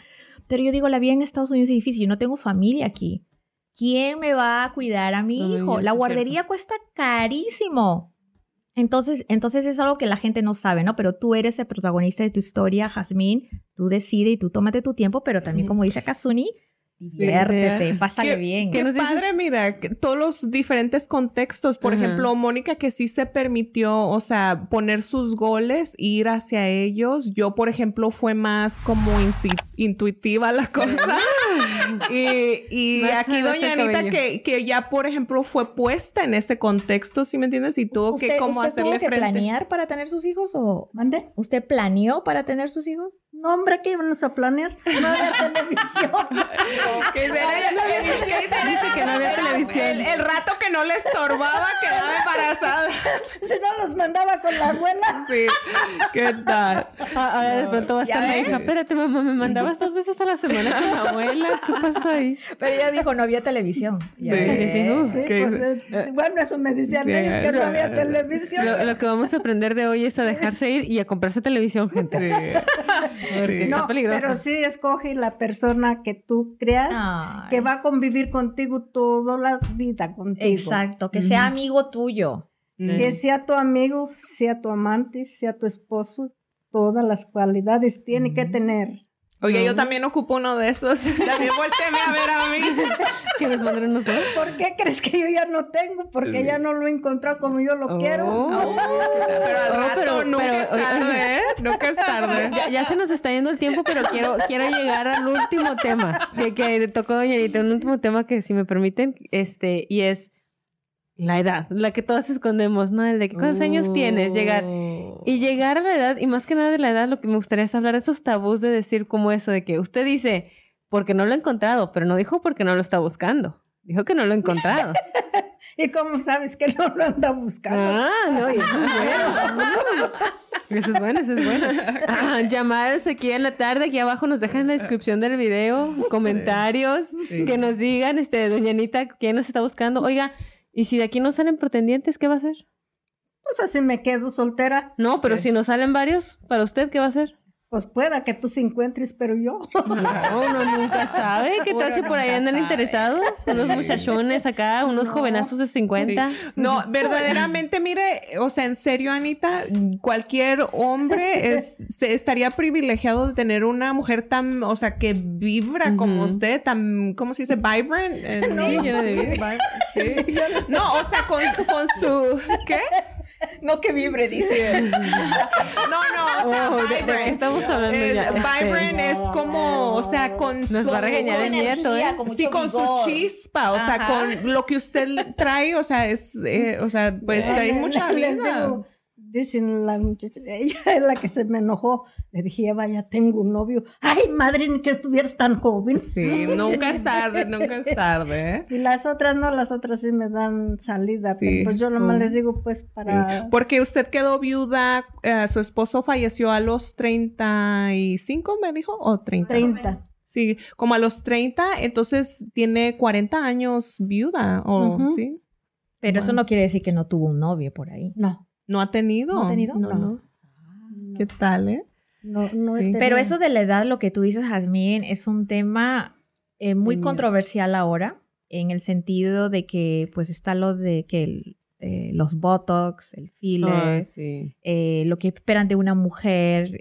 Pero yo digo, la vida en Estados Unidos es difícil. Yo no tengo familia aquí. ¿Quién me va a cuidar a mi hijo? La guardería cuesta carísimo. Entonces, entonces es algo que la gente no sabe, ¿no? Pero tú eres el protagonista de tu historia, Jazmín. Tú decides y tú tómate tu tiempo, pero también, como dice Kazuni, diviértete, pásale Qué- bien. Qué padre, mira, que todos los diferentes contextos. Por Ajá. ejemplo, Mónica que sí se permitió, o sea, poner sus goles, ir hacia ellos. Yo, por ejemplo, fue más como intu- intuitiva la cosa. y aquí doña Anita que, que ya, por ejemplo, fue puesta en ese contexto, ¿sí me entiendes? Y tuvo que como usted hacerle tuvo que frente. planear para tener sus hijos o ¿Mande? usted planeó para tener sus hijos? No, hombre, que íbamos a planear. No había televisión. Que era- que Dice que no había televisión. El, el rato que no le estorbaba quedaba embarazada. si no los mandaba con la abuela. Sí. ¿Qué tal? Ah, Ahora de pronto va a estar ¿Ya la hija. Espérate, mamá, me mandabas dos veces a la semana con la abuela. ¿Qué pasó ahí? Pero ella dijo no había televisión. Sí, sí, sí, uh. Sí, ¿Qué pues, eh, bueno, eso me decían Sí, ellos que no había televisión. Lo, lo que vamos a aprender de hoy es a dejarse ir y a comprarse televisión, gente. Porque está no, peligroso. pero sí escoge la persona que tú creas Ay. que va a convivir contigo toda la vida contigo. Exacto, que sea amigo tuyo. Que sea tu amigo, sea tu amante, sea tu esposo, todas las cualidades tiene que tener. Oye, yo también ocupo uno de esos. También volteame a ver a mí. que nos mandaron unos dos. ¿Por qué crees que yo ya no tengo? Porque ya no lo he encontrado como yo lo quiero. Oh. Pero al Oh, rato pero- nunca pero- es tarde, ¿eh? Nunca es tarde. Ya, ya se nos está yendo el tiempo, pero quiero, quiero llegar al último tema que, que tocó Doña. Un último tema que, si me permiten, este, y es la edad, la que todas escondemos, ¿no? El de cuántos años tienes, llegar. Y llegar a la edad, y más que nada de la edad, lo que me gustaría es hablar de esos tabús de decir como eso, de que usted dice, porque no lo he encontrado, pero no dijo porque no lo está buscando. Dijo que no lo he encontrado. ¿Y cómo sabes que no lo anda buscando? Ah, no, y eso es bueno. Eso es bueno, eso es bueno. Ah, llamadas aquí en la tarde, aquí abajo nos dejan en la descripción del video, comentarios, Sí. que nos digan, este, doña Anita, quién nos está buscando. Oiga, ¿y si de aquí no salen pretendientes, qué va a hacer? Pues así me quedo soltera. No, pero Sí. si nos salen varios, ¿para usted qué va a hacer? Pues pueda que tú se encuentres, pero yo. No, uno nunca sabe. ¿Qué tal si por ahí andan sabe. interesados? Unos muchachones acá, unos jovenazos de 50. Sí. No, verdaderamente, mire, o sea, en serio, Anita, cualquier hombre es, se estaría privilegiado de tener una mujer tan, o sea, que vibra como usted, tan, ¿cómo se dice? Vibrant. en Sí, sí. No, o sea, con, con su, ¿qué? No que vibre, dice. No, no, o sea, Oh, ¿de- de qué vibrant. estamos hablando Es- ya? Este, vibrant es como, o sea, con Nos su... va a regañar el nieto, ¿eh? Sí, con su chispa, o sea, con lo que usted trae, o sea, es, eh, o sea, pues trae mucha vida. Dicen la muchacha, ella es la que se me enojó. Le dije, ya vaya, tengo un novio. Ay, madre, ni que estuvieras tan joven. Sí, nunca es tarde, nunca es tarde, ¿eh? Y las otras no, las otras sí me dan salida. Sí. Pero pues yo nomás Mm. les digo, pues para. Porque usted quedó viuda, eh, su esposo falleció a los 35, me dijo, o 30. 30. Sí, como a los 30, entonces tiene 40 años viuda, o sí. Pero eso no quiere decir que no tuvo un novio por ahí. No, ¿No ha tenido? ¿No ha tenido? No, no. ¿Qué tal, eh? no, no Sí. Pero eso de la edad, lo que tú dices, Jazmín, es un tema eh, muy Mira. controversial ahora, en el sentido de que, pues, está lo de que el- eh, los botox, el filler, sí. eh, lo que esperan de una mujer.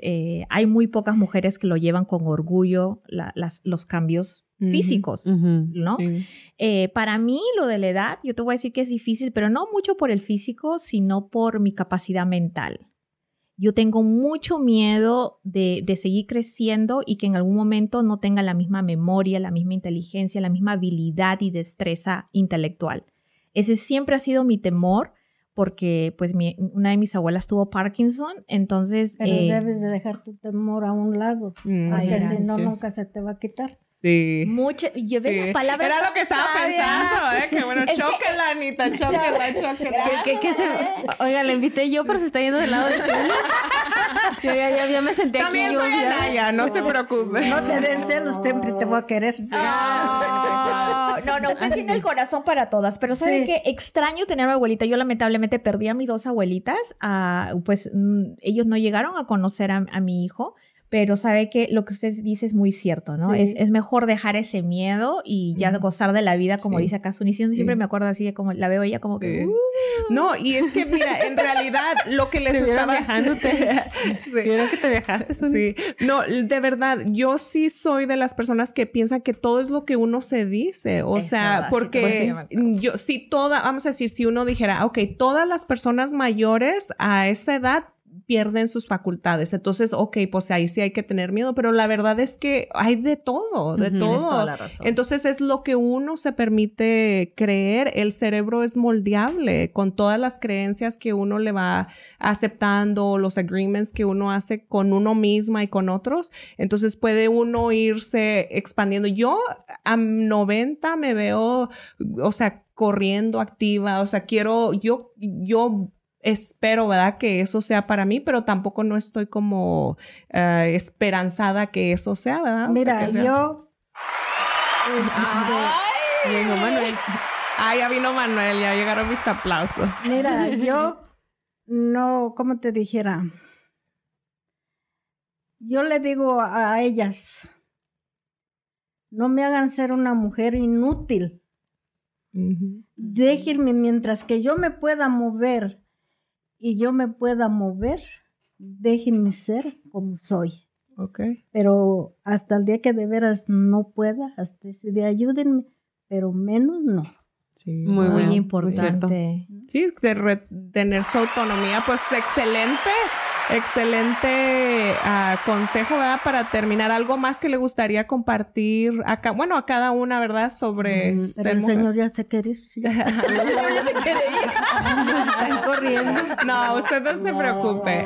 hay muy pocas mujeres que lo llevan con orgullo, la- las- los cambios Físicos. ¿no? Sí. Eh, para mí, lo de la edad, yo te voy a decir que es difícil, pero no mucho por el físico, sino por mi capacidad mental. Yo tengo mucho miedo de, de seguir creciendo y que en algún momento no tenga la misma memoria, la misma inteligencia, la misma habilidad y destreza intelectual. Ese siempre ha sido mi temor porque pues mi- una de mis abuelas tuvo Parkinson, entonces... Pero eh, debes de dejar tu temor a un lado. Mm, Ay, Porque si no, nunca se te va a quitar. Sí. mucha- yo de Sí. las palabras Era lo que estaba sabias. pensando, ¿eh? Que bueno, Es que- chóquela, Anita, chóquela, chóquela. ¿Qué, qué- qué se- Oiga, le invité yo, pero se está yendo del lado de Zuli. Yo ya, ya, ya me senté También aquí. yo soy ya- Anaya, no se preocupe. No te den celos, siempre te voy a querer. Ah, no, no, usted tiene el corazón para todas, pero ¿sabe Sí. qué? Extraño tener a mi abuelita. Yo lamentablemente perdí a mis dos abuelitas. pues mm, ellos no llegaron a conocer a, a mi hijo, pero sabe que lo que usted dice es muy cierto, ¿no? Sí. Es, es mejor dejar ese miedo y ya gozar de la vida, como Sí. dice acá Suni. Siempre Sí. me acuerdo así, de como la veo ella como que... "Uh". No, y es que, mira, en realidad lo que les Te estaba viajándote. Sí. ¿Vieron que te viajaste? Sí, no, de verdad, yo sí soy de las personas que piensan que todo es lo que uno se dice, o Es sea, verdad, porque yo, si toda, vamos a decir, si uno dijera, ok, todas las personas mayores a esa edad pierden sus facultades, entonces, ok, pues ahí sí hay que tener miedo, pero la verdad es que hay de todo, de Ujú, tienes todo. toda la razón. Entonces es lo que uno se permite creer. El cerebro es moldeable con todas las creencias que uno le va aceptando, los agreements que uno hace con uno misma y con otros. Entonces puede uno irse expandiendo. Yo a 90 me veo, o sea, corriendo activa, o sea, quiero, yo, yo espero, ¿verdad? Que eso sea para mí, pero tampoco no estoy como eh, esperanzada que eso sea, ¿verdad? O Mira, sea- yo... Y mi mamá no- Ah, ya vino Manuel, ya llegaron mis aplausos. Mira, yo no, ¿cómo te dijera? Yo le digo a a ellas, no me hagan ser una mujer inútil. Déjenme mientras que yo me pueda mover y yo me pueda mover, déjenme ser como soy. Ok. Pero hasta el día que de veras no pueda, hasta ese día ayúdenme, pero menos no. Sí. Muy muy importante. Sí, de re- tener su autonomía, pues excelente, excelente ah, consejo, ¿verdad? Para terminar, algo más que le gustaría compartir acá, bueno, a cada una, ¿verdad? Sobre Mm, Pero el mujer. señor ya se quiere ir. sí. Están corriendo. No, usted no se preocupe.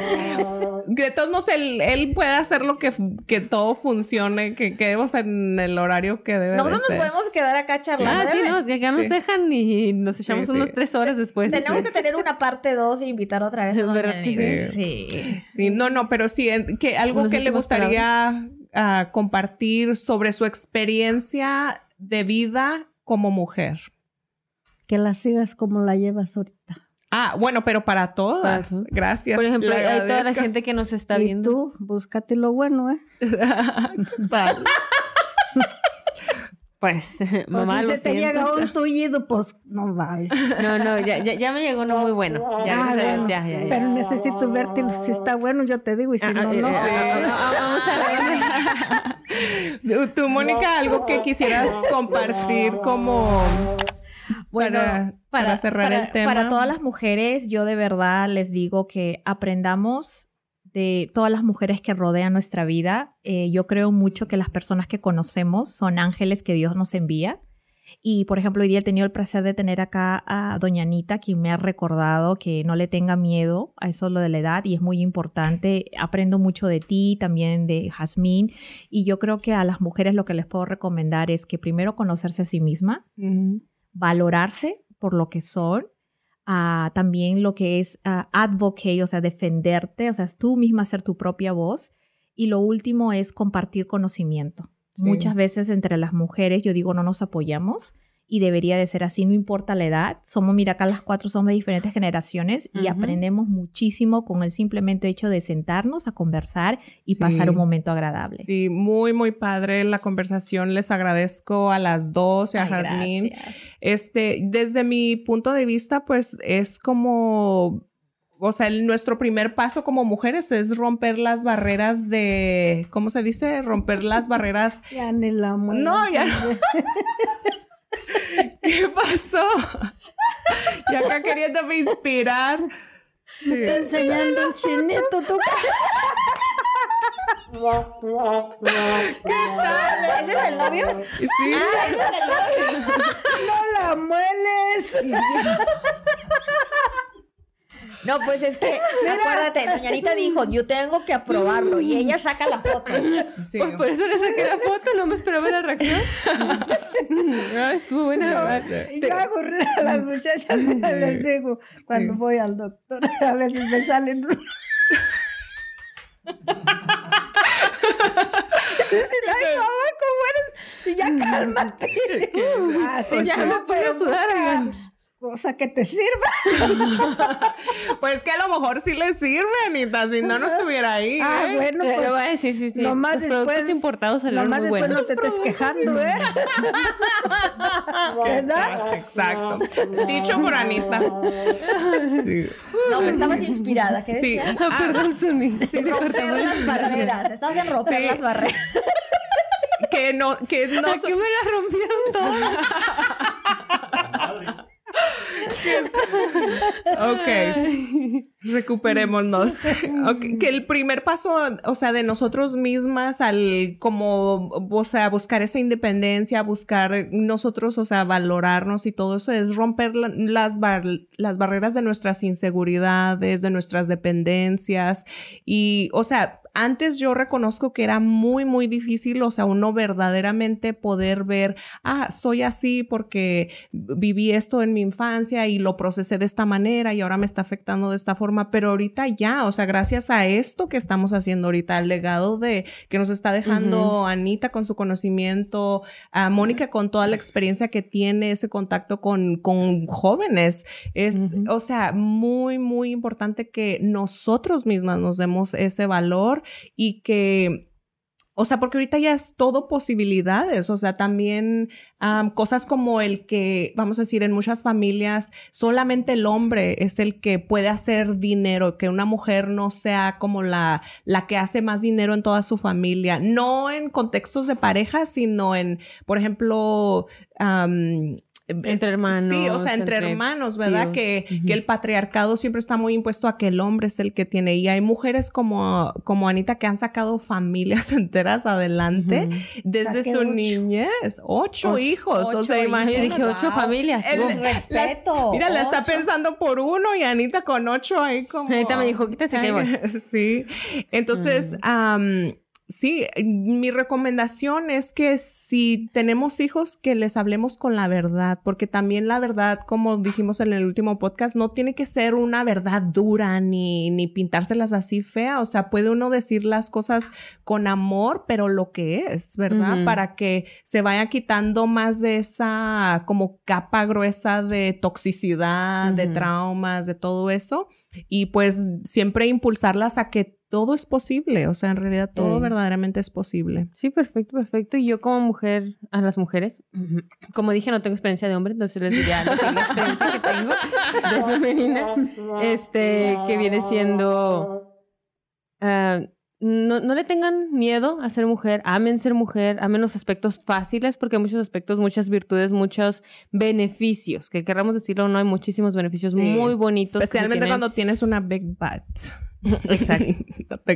De todos modos, él, él puede hacer lo que, que todo funcione, que quedemos en el horario que debe Nosotros de nos ser. podemos quedar acá charlando. Ah, sí, no, que acá nos Sí. dejan y nos echamos Sí, unos sí. tres horas después. Tenemos Sí. que tener una parte 2 e invitar otra vez a doña ¿Verdad que Nini. sí? Sí. Sí, no, no, pero sí, que algo Unas que le gustaría ah, compartir sobre su experiencia de vida como mujer. Que la sigas como la llevas ahorita. Ah, bueno, pero para todas. Para. Gracias. Por ejemplo, hay toda la gente que nos está y viendo. tú, búscate lo bueno, ¿eh? Vale. Pues, mamá, si lo se te llega un tullido, pues no vale. No, no, ya, ya, ya me llegó uno muy bueno. Ya, Ah, bueno. ya, ya, ya. Pero necesito verte. Si está bueno, yo te digo. Y si Ah, no, no. eh, ah, ah, ah, Vamos a ver. Tú, Mónica, algo que quisieras compartir como Bueno, para, para cerrar para- el tema. Para todas las mujeres, yo de verdad les digo que aprendamos de todas las mujeres que rodean nuestra vida. Eh, yo creo mucho que las personas que conocemos son ángeles que Dios nos envía. Y, por ejemplo, hoy día he tenido el placer de tener acá a Doña Anita, quien me ha recordado que no le tenga miedo a eso lo de la edad y es muy importante. Aprendo mucho de ti, también de Jazmín. Y yo creo que a las mujeres lo que les puedo recomendar es que primero conocerse a sí misma, Ujú. Valorarse por lo que son, ah, también lo que es ah, advocate, o sea, defenderte, o sea, es tú misma ser tu propia voz. Y lo último es compartir conocimiento. Sí. Muchas veces entre las mujeres, yo digo, no nos apoyamos y debería de ser así, no importa la edad. Somos, mira, acá las cuatro somos de diferentes generaciones y aprendemos muchísimo con el simplemente hecho de sentarnos a conversar y Sí. pasar un momento agradable. Sí, muy, muy padre la conversación. Les agradezco a las dos y a Jazmín. gracias. Este, desde mi punto de vista, pues es como, o sea, el- nuestro primer paso como mujeres es romper las barreras de, ¿cómo se dice? Romper las barreras. Ya ni la muelas. No, ya no. ¿Qué pasó? Y acá queriéndome inspirar. Sí. Está enseñando un chinito. Tú. ¿Ese es el novio? Sí. No la mueles. No, pues es que, acuérdate, doña Anita dijo, yo tengo que aprobarlo y ella saca la foto. Sí. Pues por eso le saqué la foto, no me esperaba la reacción. Ah, estuvo buena. Y yo hago a las muchachas les digo, cuando Sí. voy al doctor, a veces me salen. Dicen, ay, mamá, ¿cómo eres? Y ya cálmate. Así Ya me puse a sudar, oigan. Cosa que te sirva. Pues que a lo mejor sí le sirve, Anita, si no, no estuviera ahí. Ah, ¿eh? bueno, pues. voy a decir, sí, sí. nomás Los productos después- importados salieron Nomás muy después buenos. no te estés quejando, ¿eh? ¿Verdad? Exacto. Dicho por Anita. Sí. No, pero estabas inspirada. ¿Qué Sí. decías? Ah, Perdón, Suni. Sí, romper las barreras. Estabas en romper Sí. las barreras. que no, que no ¿A qué me la rompieron todas? Ok. Recuperémonos. Ok, Que el primer paso, o sea, de nosotros mismas al como, o sea, buscar esa independencia, buscar nosotros, o sea, valorarnos y todo eso es romper la- las, bar- las barreras de nuestras inseguridades, de nuestras dependencias. Y, o sea, antes yo reconozco que era muy, muy difícil, o sea, uno verdaderamente poder ver, ah, soy así porque viví esto en mi infancia y lo procesé de esta manera y ahora me está afectando de esta forma, pero ahorita ya, o sea, gracias a esto que estamos haciendo ahorita, al legado de que nos está dejando Anita con su conocimiento, a Mónica con toda la experiencia que tiene, ese contacto con, con jóvenes, es, o sea, muy, muy importante que nosotros mismas nos demos ese valor y que o sea, porque ahorita ya es todo posibilidades, o sea, también am, cosas como el que, vamos a decir, en muchas familias solamente el hombre es el que puede hacer dinero, que una mujer no sea como la, la que hace más dinero en toda su familia, no en contextos de pareja, sino en, por ejemplo, Entre hermanos, Sí, o sea, entre, entre hermanos, ¿verdad? Que, que el patriarcado siempre está muy impuesto a que el hombre es el que tiene. Y hay mujeres como, como Anita que han sacado familias enteras adelante desde Saqué su ocho. niñez. Ocho, Ocho. hijos. o sea, imagínate. Yo dije ocho Wow. familias. El-. Respeto. Mira, la está pensando por uno y Anita con ocho ahí como... Anita me dijo, quítese que voy. Sí. Entonces, am, sí, mi recomendación es que si tenemos hijos, que les hablemos con la verdad, porque también la verdad, como dijimos en el último podcast, no tiene que ser una verdad dura ni, ni pintárselas así fea. O sea, puede uno decir las cosas con amor, pero lo que es, ¿verdad? Para que se vaya quitando más de esa como capa gruesa de toxicidad, de traumas, de todo eso. Y pues siempre impulsarlas a que todo es posible. O sea, en realidad todo verdaderamente es posible. Sí, perfecto, perfecto. Y yo como mujer, a las mujeres, como dije, no tengo experiencia de hombre, entonces les diría que la experiencia que tengo de femenina, este, que viene siendo... ah, no, no le tengan miedo a ser mujer, amen ser mujer, amen los aspectos fáciles, porque hay muchos aspectos, muchas virtudes, muchos beneficios, que querramos decirlo no, hay muchísimos beneficios Sí. muy bonitos. Especialmente tienen. cuando tienes una big butt. Exacto.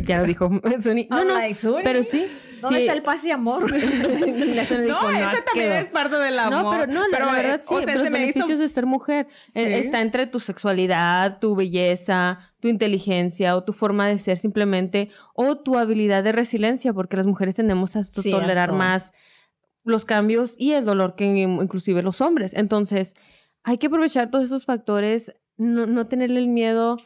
Ya lo dijo Suni. No, no, like, pero sí. ¿Dónde sí. está el paz y amor? No, dijo, ese también es parte del amor. No, pero no, la, la eh, verdad sí, o sea, los se me hizo beneficios de ser mujer Sí. eh, está entre tu sexualidad, tu belleza, tu inteligencia o tu forma de ser simplemente o tu habilidad de resiliencia, porque las mujeres tendemos a to- Cierto. tolerar más los cambios y el dolor que in- inclusive los hombres. Entonces, hay que aprovechar todos esos factores, no, no tenerle el miedo,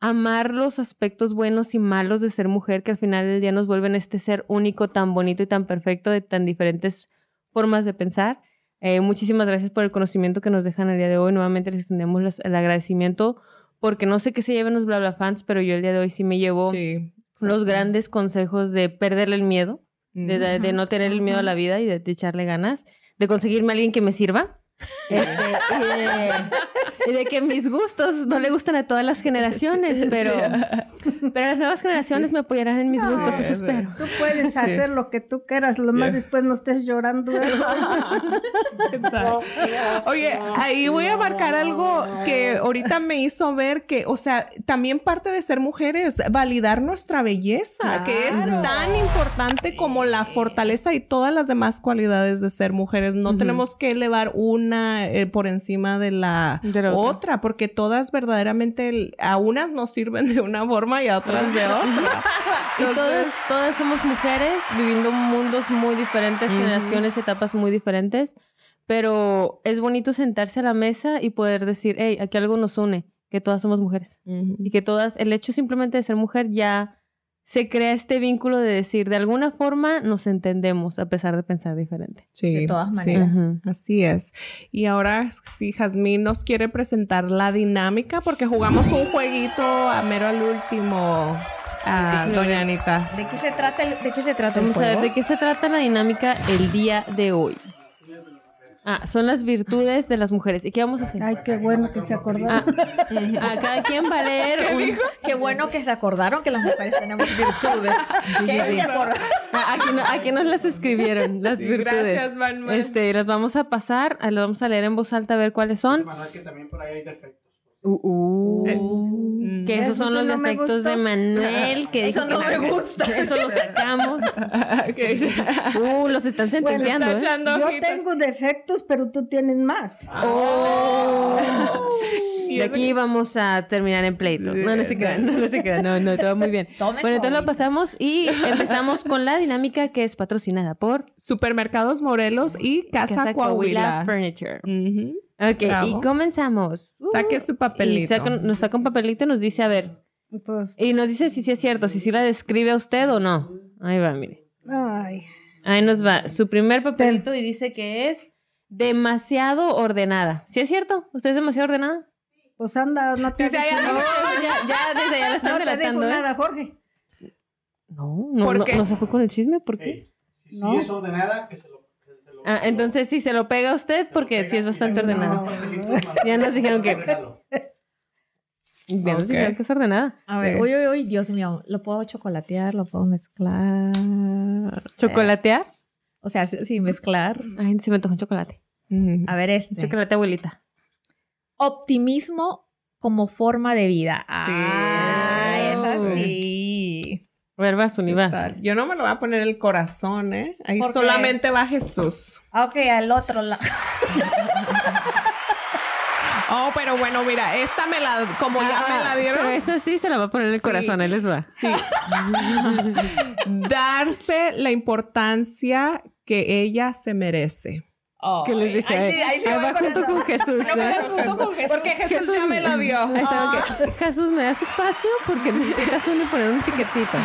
amar los aspectos buenos y malos de ser mujer, que al final del día nos vuelven este ser único, tan bonito y tan perfecto de tan diferentes formas de pensar. Eh, muchísimas gracias por el conocimiento que nos dejan el día de hoy. Nuevamente les extendemos las- el agradecimiento porque no sé qué se lleven los bla bla fans, pero yo el día de hoy sí me llevo Sí. los grandes consejos de perderle el miedo, de, de- de no tener el miedo a la vida y de, de echarle ganas, de conseguirme a alguien que me sirva. Este, y, de, y de que mis gustos no le gustan a todas las generaciones, pero, pero las nuevas generaciones me apoyarán en mis gustos, eso espero. Tú puedes hacer lo que tú quieras, lo más Yeah. después no estés llorando. ¿eh? Oye, ahí voy a marcar algo que ahorita me hizo ver que, o sea, también parte de ser mujer es validar nuestra belleza, que es tan importante como la fortaleza y todas las demás cualidades de ser mujeres. No tenemos que elevar una eh, por encima de la, De la otra. otra, porque todas verdaderamente, a unas nos sirven de una forma y a otras de otra. Y todas, todas somos mujeres viviendo mundos muy diferentes, Ujú. generaciones, etapas muy diferentes, pero es bonito sentarse a la mesa y poder decir, hey, aquí algo nos une, que todas somos mujeres. Y que todas, el hecho simplemente de ser mujer ya se crea este vínculo de decir, de alguna forma nos entendemos a pesar de pensar diferente. Sí, De todas sí, maneras. Así es. Y ahora sí, Jazmín nos quiere presentar la dinámica porque jugamos un jueguito a mero al último. A Doña Anita. ¿De qué se trata el, de qué se trata el Vamos a ver de qué se trata la dinámica el día de hoy. Ah, son las virtudes de las mujeres. ¿Y qué vamos a hacer? Ay, qué bueno que se acordaron. Ah, ah, cada quien va a leer un... Qué bueno que se acordaron que las mujeres tenemos virtudes. se acordaron. Ah, Aquí, no- aquí nos las escribieron, las Sí, virtudes. gracias, Manuel. Este, las vamos a pasar, las vamos a leer en voz alta a ver cuáles son. que también por ahí hay defectos. Mm. Que esos Eso son sí los no me defectos de Manuel. Que Eso dijo no que- me gusta. Eso lo sacamos. Uh, los están sentenciando. Está ¿eh? Yo ojitos. tengo defectos, pero tú tienes más. Oh. Y aquí vamos a terminar en pleito. No, no se crean, no, no se crean. No, no, todo muy bien. Tome Bueno, entonces lo pasamos y empezamos con la dinámica que es patrocinada por Supermercados Morelos y Casa, Coahuila. Furniture. Ujú. Ok, Bravo. y comenzamos. Uh, Saque su y papelito. saca- nos saca un papelito y nos dice, a ver, Pues, y nos dice si sí es cierto, si sí la describe a usted o no. Ahí va, mire. ay, Ahí nos va. Su primer papelito y dice que es demasiado ordenada. ¿Sí es cierto? ¿Usted es demasiado ordenada? pues anda, no te Dice, dicho "Ay, nada. Oh, ya, ya, desde allá la están No delatando. ¿eh? nada, Jorge. No, no, ¿Por no, qué? no se fue con el chisme, ¿por qué? Si No. es ordenada, que se lo. Ah, entonces sí, se lo pega a usted porque sí es bastante pega también Ya nos dijeron que-. Ya nos dijeron que es ordenada. A ver, uy, uy, uy, Dios mío, lo puedo chocolatear, lo puedo mezclar. ¿Chocolatear? O sea, sí, mezclar. Ay, se me tocó un chocolate. A ver, este. Chocolate abuelita. Optimismo como forma de vida. Sí. Ay, es así. A ver, vas, ¿Qué Univas. tal? Yo no me lo voy a poner el corazón, ¿eh? Ahí solamente va Jesús. Ok, al otro lado. Oh, pero bueno, mira, esta me la, como ya me la Ah, Pero dieron, esta sí se la va a poner el Sí. corazón, ahí les va. sí. Darse la importancia que ella se merece. ¿Qué les dije? Ahí ahí sí Ahí va con junto con Jesús. No, ¿eh? junto con Jesús. Porque Jesús, ya me lo dio. Ahí está, ok. Jesús, ¿me das espacio? Porque necesitas uno poner un tiquetito.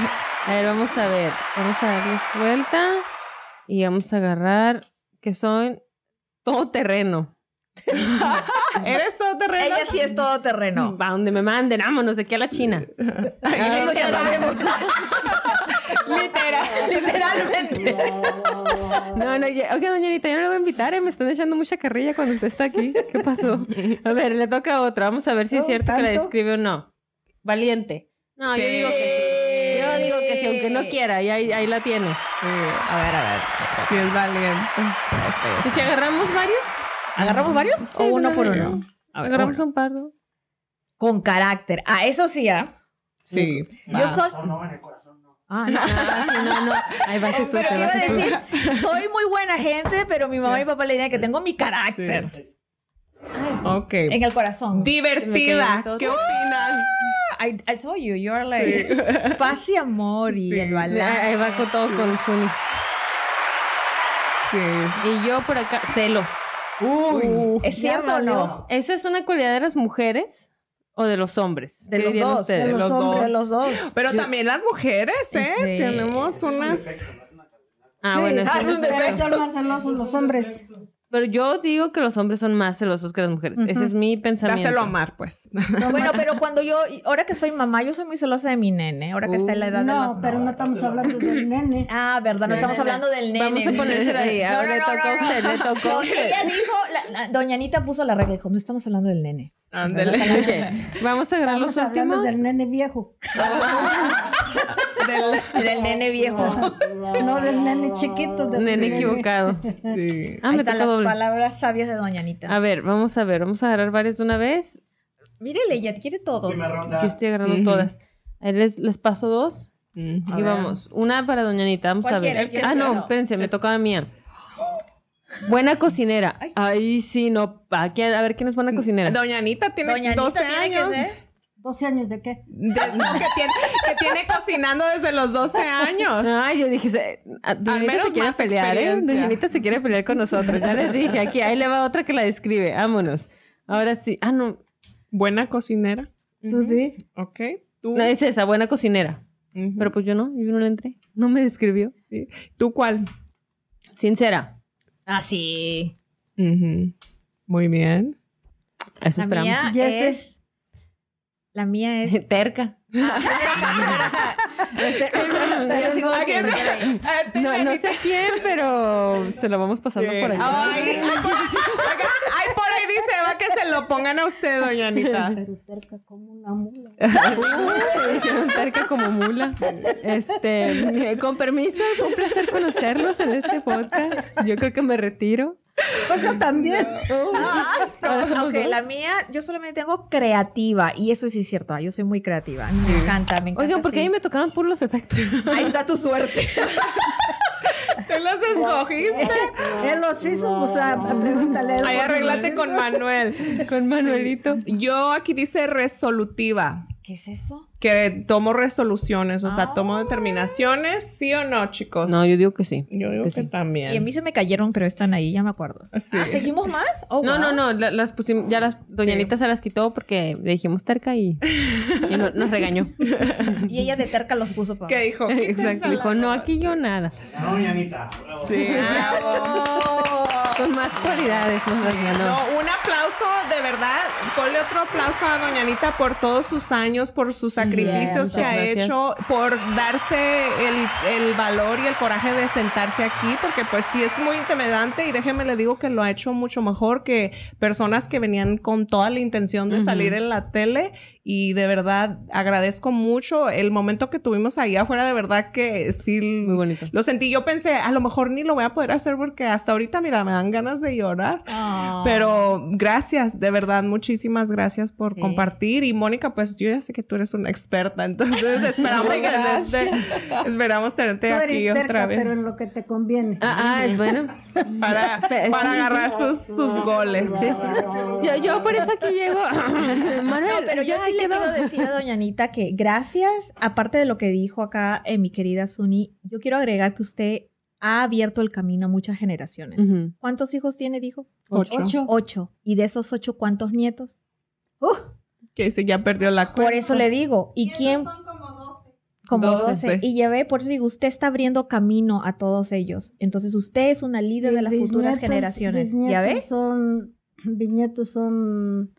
A ver, vamos a ver. Vamos a darles vuelta y vamos a agarrar que son todo terreno. ¿Eres todoterreno? Ella sí es todo terreno. Va donde me manden, vámonos de aquí a la China. Eso ya sabemos. Literal, literalmente. No, no, ya- oiga, doña Anita, yo no le voy a invitar, ¿eh? me están echando mucha carrilla cuando usted está aquí. ¿Qué pasó? A ver, le toca a otro. Vamos a ver si es Oh, cierto que la ¿tanto? describe o no. Valiente. No, yo digo que sí. Yo digo que sí, aunque no quiera, y ahí, ahí la tiene. A ver, a ver. Sí, es valiente. ¿Y si agarramos varios? ¿Agarramos varios o uno por no, uno? A ver, Agarramos uno. un par, ¿no? Con carácter. Ah, eso sí, ¿ah? Sí. Yo soy. No, no, en el corazón no. Ah, no. Ah, sí, no, no. Ahí va Jesús. Pero iba a decir, soy muy buena gente, pero mi mamá y mi papá le dirían que tengo mi carácter Ok. en el corazón. Divertida. ¿Qué opinan? I, I told you, you're like paz y amor y Sí. el Ahí balance. ahí va con todo con Suni. Sí. sí. Y yo por acá, celos. Uy, ¿es cierto o no? ¿Esa es una cualidad de las mujeres o de los hombres? De ¿Qué los dos, ustedes? de los los hombres. De los dos. Pero también las mujeres, ¿eh? Sí. Tenemos unas... Ah, Sí, bueno, Ah, es un defecto. son más celosos los hombres. Pero yo digo que los hombres son más celosos que las mujeres. Ese es mi pensamiento. Dáselo a Mar, pues. Bueno, pero cuando yo, ahora que soy mamá, yo soy muy celosa de mi nene, ahora que está en la edad de No, los pero no estamos hablando del nene. Ah, verdad, no estamos hablando del nene. Vamos a ponérsela ahí. A No, no, le no, toca a no, usted, no. le tocó a No, usted. Ella dijo, la- la- doña Anita puso la regla, dijo, no estamos hablando del nene. Ándale. Vamos a agarrar los Estamos hablando últimos. del nene viejo. Del, del nene viejo. No del nene chiquito. Del Nene equivocado. Sí. Ah, Ahí me están las doble. palabras sabias de doña Anita. A ver, vamos a ver. Vamos a agarrar varios de una vez. Mírele, ella quiere todos. Yo estoy agarrando Ujú. todas. Ahí les, les paso dos. Y vamos. Una para Doña Anita. Vamos ¿Cuál a ver. quieres? Ah, no, espérense, me tocaba mía. Buena cocinera. Ahí sí, no. ¿A, ver quién es buena cocinera. Doña Anita tiene Doña Anita 12 tiene que años. ser. 12 años de qué? De- no, que tiene, que tiene cocinando desde los 12 años. Ay, yo dije, se, a- Doña Anita menos se quiere más pelear, ¿eh? se quiere pelear con nosotros. Ya les dije, aquí, ahí le va otra que la describe. Vámonos. Ahora sí. Ah, no. Buena cocinera. Tú di. Ok. Tú. No, es esa, buena cocinera. Pero pues yo no, yo no le entré. No me describió. ¿Tú cuál? Sincera. Ah, sí. Muy bien. Eso La esperamos. mía ¿Y ese? es... La mía es... Terca. Que- está. no, no sé quién, pero se lo vamos pasando por allá. Ay, ay, por, ay, por ahí dice va que se lo pongan a usted, doña Anita. Pero terca como una mula. Dijeron terca como mula. Este, con permiso, fue un placer conocerlos en este podcast. Yo creo que me retiro. Pues yo también. Ahora somos Ok, dos. la mía, yo solamente tengo creativa. Y eso sí es cierto. ah, Yo soy muy creativa. Me encanta, me encanta. Oigan, porque sí. ahí me tocaron puros los efectos. Ahí está tu suerte. ¿Te los escogiste? Él los hizo, pues ah, pregúntale. a él Ay, cuándo arréglate los con. Manuel. Con Manuelito. Yo aquí dice resolutiva. ¿Qué es eso? Que tomo resoluciones, o sea, Ah. tomo determinaciones, ¿sí o no, chicos? No, yo digo que sí. Yo digo que que sí. también. Y a mí se me cayeron, pero están ahí, ya me acuerdo. Sí. Ah, ¿Seguimos más? Oh, No, wow. no, no, la- las pusimos, ya las, Doña Sí. Anita se las quitó porque le dijimos terca y, y no- nos regañó. Y ella de terca los puso para. ¿Qué dijo? Exacto, dijo, no, aquí yo nada. Sí. Bravo. Con más cualidades nos regañó. No, un aplauso, de verdad. Ponle otro aplauso a Doña Anita por todos sus años, por sus sacrificios que ha hecho, por darse el, el valor y el coraje de sentarse aquí, porque pues sí es muy intimidante y déjeme le digo que lo ha hecho mucho mejor que personas que venían con toda la intención de salir en la tele y de verdad agradezco mucho el momento que tuvimos ahí afuera, de verdad que sí Muy bonito. lo sentí. Yo pensé, a lo mejor ni lo voy a poder hacer porque hasta ahorita, mira, me dan ganas de llorar. Ah. Pero gracias, de verdad, muchísimas gracias por Sí. compartir. Y Mónica, pues yo ya sé que tú eres una experta, entonces esperamos tenerte, esperamos tenerte Tú aquí eres otra terca, vez pero en lo que te conviene. Ah, ah, es bueno. para, para agarrar sus, sus goles. Sí, sí. Yo, yo por eso aquí llego. Manuel, No, pero yo ya sí le quiero decir a Doña Anita que gracias, aparte de lo que dijo acá eh, mi querida Suni, yo quiero agregar que usted ha abierto el camino a muchas generaciones. ¿Cuántos hijos tiene, dijo? Ocho. Ocho. Ocho. ¿Y de esos ocho, cuántos nietos? Uh, Que dice, ya perdió la cuenta. Por eso le digo. ¿Y quién? Como Doce. 12. Y ya ve, por eso digo, usted está abriendo camino a todos ellos. Entonces usted es una líder de las futuras generaciones. ¿Ya ve? Son, mis nietos son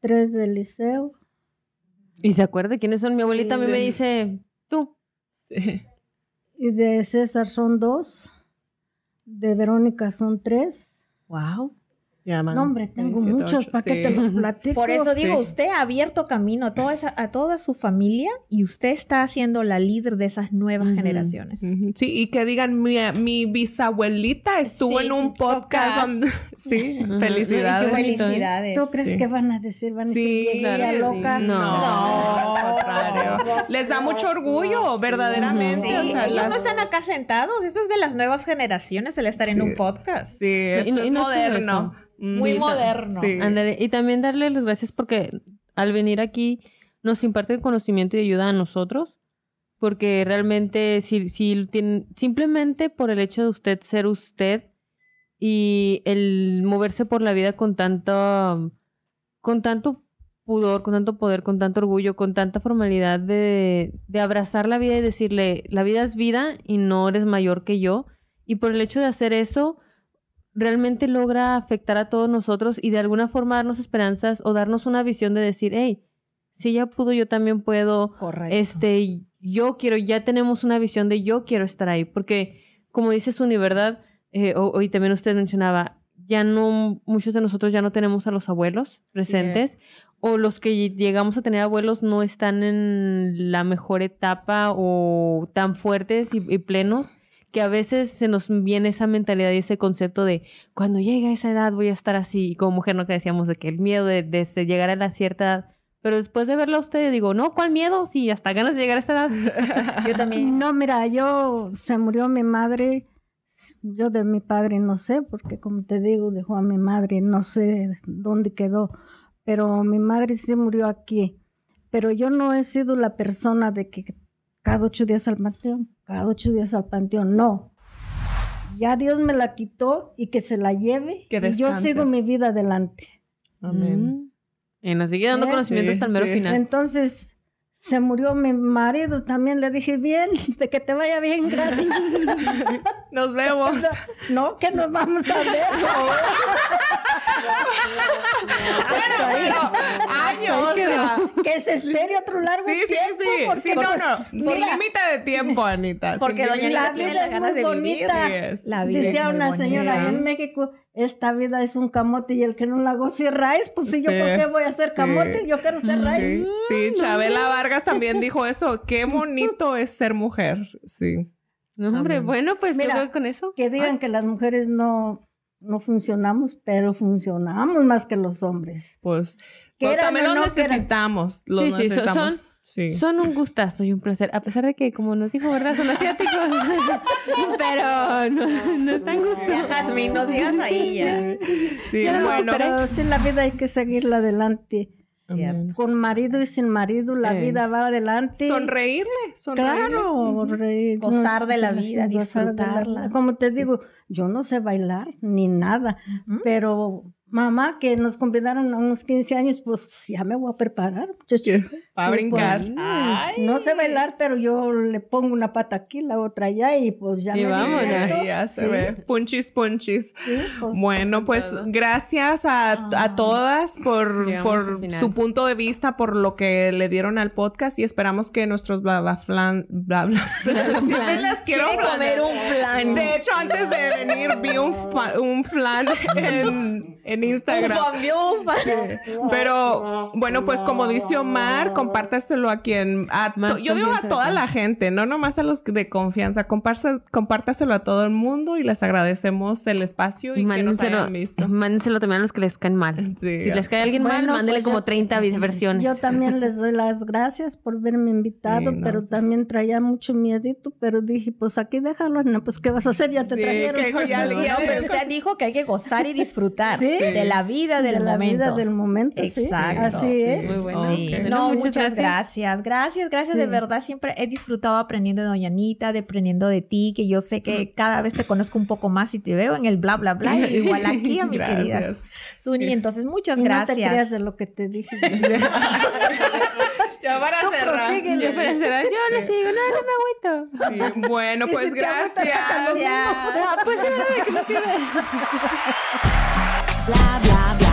tres del liceo. Y se acuerda quiénes son. Mi abuelita a mí me dice, tú. Sí. Y de César son dos. De Verónica son tres. Wow. Ya, man. No, hombre, tengo muchos. ¿Para sí. te los platico? Por eso digo, Sí. usted ha abierto camino a toda, esa- a toda su familia y usted está siendo la líder de esas nuevas Ujú. generaciones. Ujú. Sí, y que digan, mi, mi bisabuelita estuvo Sí, en un podcast. podcast. Sí, felicidades. ¿eh? Felicidades. ¿Tú crees Sí. que van a decir? Van a Sí, decir, claro "Ella que loca. sí. No. No, al contrario. Les da mucho orgullo, verdaderamente. Sí, o sea, ellos las- no están acá sentados. Eso es de las nuevas generaciones, el estar en un podcast. Sí, esto Y no- es y no moderno. Muy Sí. moderno. Sí. Ándale. Y también darle las gracias porque al venir aquí nos imparte conocimiento y ayuda a nosotros. Porque realmente, si, si simplemente por el hecho de usted ser usted y el moverse por la vida con tanto, con tanto pudor, con tanto poder, con tanto orgullo, con tanta formalidad de, de abrazar la vida y decirle, la vida es vida y no eres mayor que yo. Y por el hecho de hacer eso, realmente logra afectar a todos nosotros y de alguna forma darnos esperanzas o darnos una visión de decir, hey, si ella pudo, yo también puedo. Correcto. Este, yo quiero, ya tenemos una visión de yo quiero estar ahí, porque como dice Suni, ¿verdad? Eh, o- hoy también usted mencionaba, ya no, muchos de nosotros ya no tenemos a los abuelos presentes, o los que llegamos a tener abuelos no están en la mejor etapa o tan fuertes y, y plenos que a veces se nos viene esa mentalidad y ese concepto de cuando llegue a esa edad voy a estar así, y como mujer no que decíamos de que el miedo de, de- de llegar a la cierta edad. Pero después de verla a usted, digo, no, ¿cuál miedo? Sí, hasta ganas de llegar a esta edad. Yo también. No, mira, yo se murió mi madre. Yo de mi padre no sé, porque como te digo, dejó a mi madre, no sé dónde quedó. Pero mi madre sí murió aquí. Pero yo no he sido la persona de que cada ocho días al panteón, cada ocho días al panteón, no. Ya Dios me la quitó y que se la lleve. Que y yo sigo mi vida adelante. Amén. Mm. Y nos sigue dando Eh, conocimiento sí, hasta el mero sí. final. Entonces, se murió mi marido, también le dije, bien, de que te vaya bien, gracias. Nos vemos. No, que nos vamos a ver. Hasta ahí. Años. o sea, Que se espere otro largo Sí, sí, tiempo. sí. porque, Sí, no, no. Sin mira, límite de tiempo, Anita. sin Porque doña. Anita la tiene vida las es ganas muy de vivir. bonita. Sí es. La vida Decía es muy una señora bonita. en México, esta vida es un camote y el que no la goce raíz, pues sí, yo Sí, por qué voy a hacer sí. camote, yo quiero ser raíz. Sí, sí, Chabela Vargas también dijo eso. Qué bonito es ser mujer. Sí. No, hombre, Amén. bueno, pues Mira, yo creo que con eso. Que digan que las mujeres no, no funcionamos, pero funcionamos más que los hombres. Pues, Que pues, también lo no necesitamos. Lo Sí, necesitamos. son- Sí. Son un gustazo y un placer, a pesar de que, como nos dijo, ¿verdad? Son asiáticos. Pero no, no están Ya, gustosos. Jazmín, no sigas ahí ya. Sí, Ya no, bueno. pero sí, la vida hay que seguirla adelante. Con marido y sin marido, la Eh. vida va adelante. Sonreírle, sonreírle. Claro, reír, Gozar de la vida, la disfrutarla. Como te digo, yo no sé bailar ni nada, pero mamá que nos convidaron a unos 15 años, pues ya me voy a preparar. muchacho. Va a Y brincar. pues, Ay. No sé bailar, pero yo le pongo una pata aquí, la otra allá y pues ya Y me divierto. Ay, ya se Sí, ve. Punchis, punchis. sí, pues, Bueno, pues gracias a, a todas por, por su punto de vista, por lo que le dieron al podcast y esperamos que nuestros bla bla flan, bla bla siempre las quiero comer un flan. De hecho, antes de venir vi un, un flan en, en Instagram. Pero bueno, pues como dice Omar, compártaselo a quien, a yo digo a toda la gente, no nomás a los de confianza, compárse- compártaselo a todo el mundo y les agradecemos el espacio y que nos Mándenselo, hayan visto. mándenselo también a los que les caen mal. Sí, si les cae alguien mal, mándele pues como yo- 30 versiones. Yo también les doy las gracias por verme invitado, Sí, no, pero sí. también traía mucho miedito, pero dije, pues aquí déjalo, Ana, pues ¿qué vas a hacer? Ya te Sí, trajeron. que dijo, ya ya No, pero usted dijo que hay que gozar y disfrutar Sí. De la vida del de la momento. vida del momento, sí. Exacto. Así es. Muy bueno. Sí. No, muchas, gracias. Gracias, gracias. Sí. De verdad, siempre he disfrutado aprendiendo de Doña Anita, de aprendiendo de ti, que yo sé que cada vez te conozco un poco más y te veo en el bla, bla, bla. igual aquí a mi Gracias. querida Suni. Entonces, muchas Y no te creas gracias. de lo que te dije. Ya para Tú cerrar. Yo para cerrar, yo no sigo, no, no me agüito. Sí, Bueno, pues gracias. Gracias. Pues sí, ¿verdad? que no sirve. Bla bla bla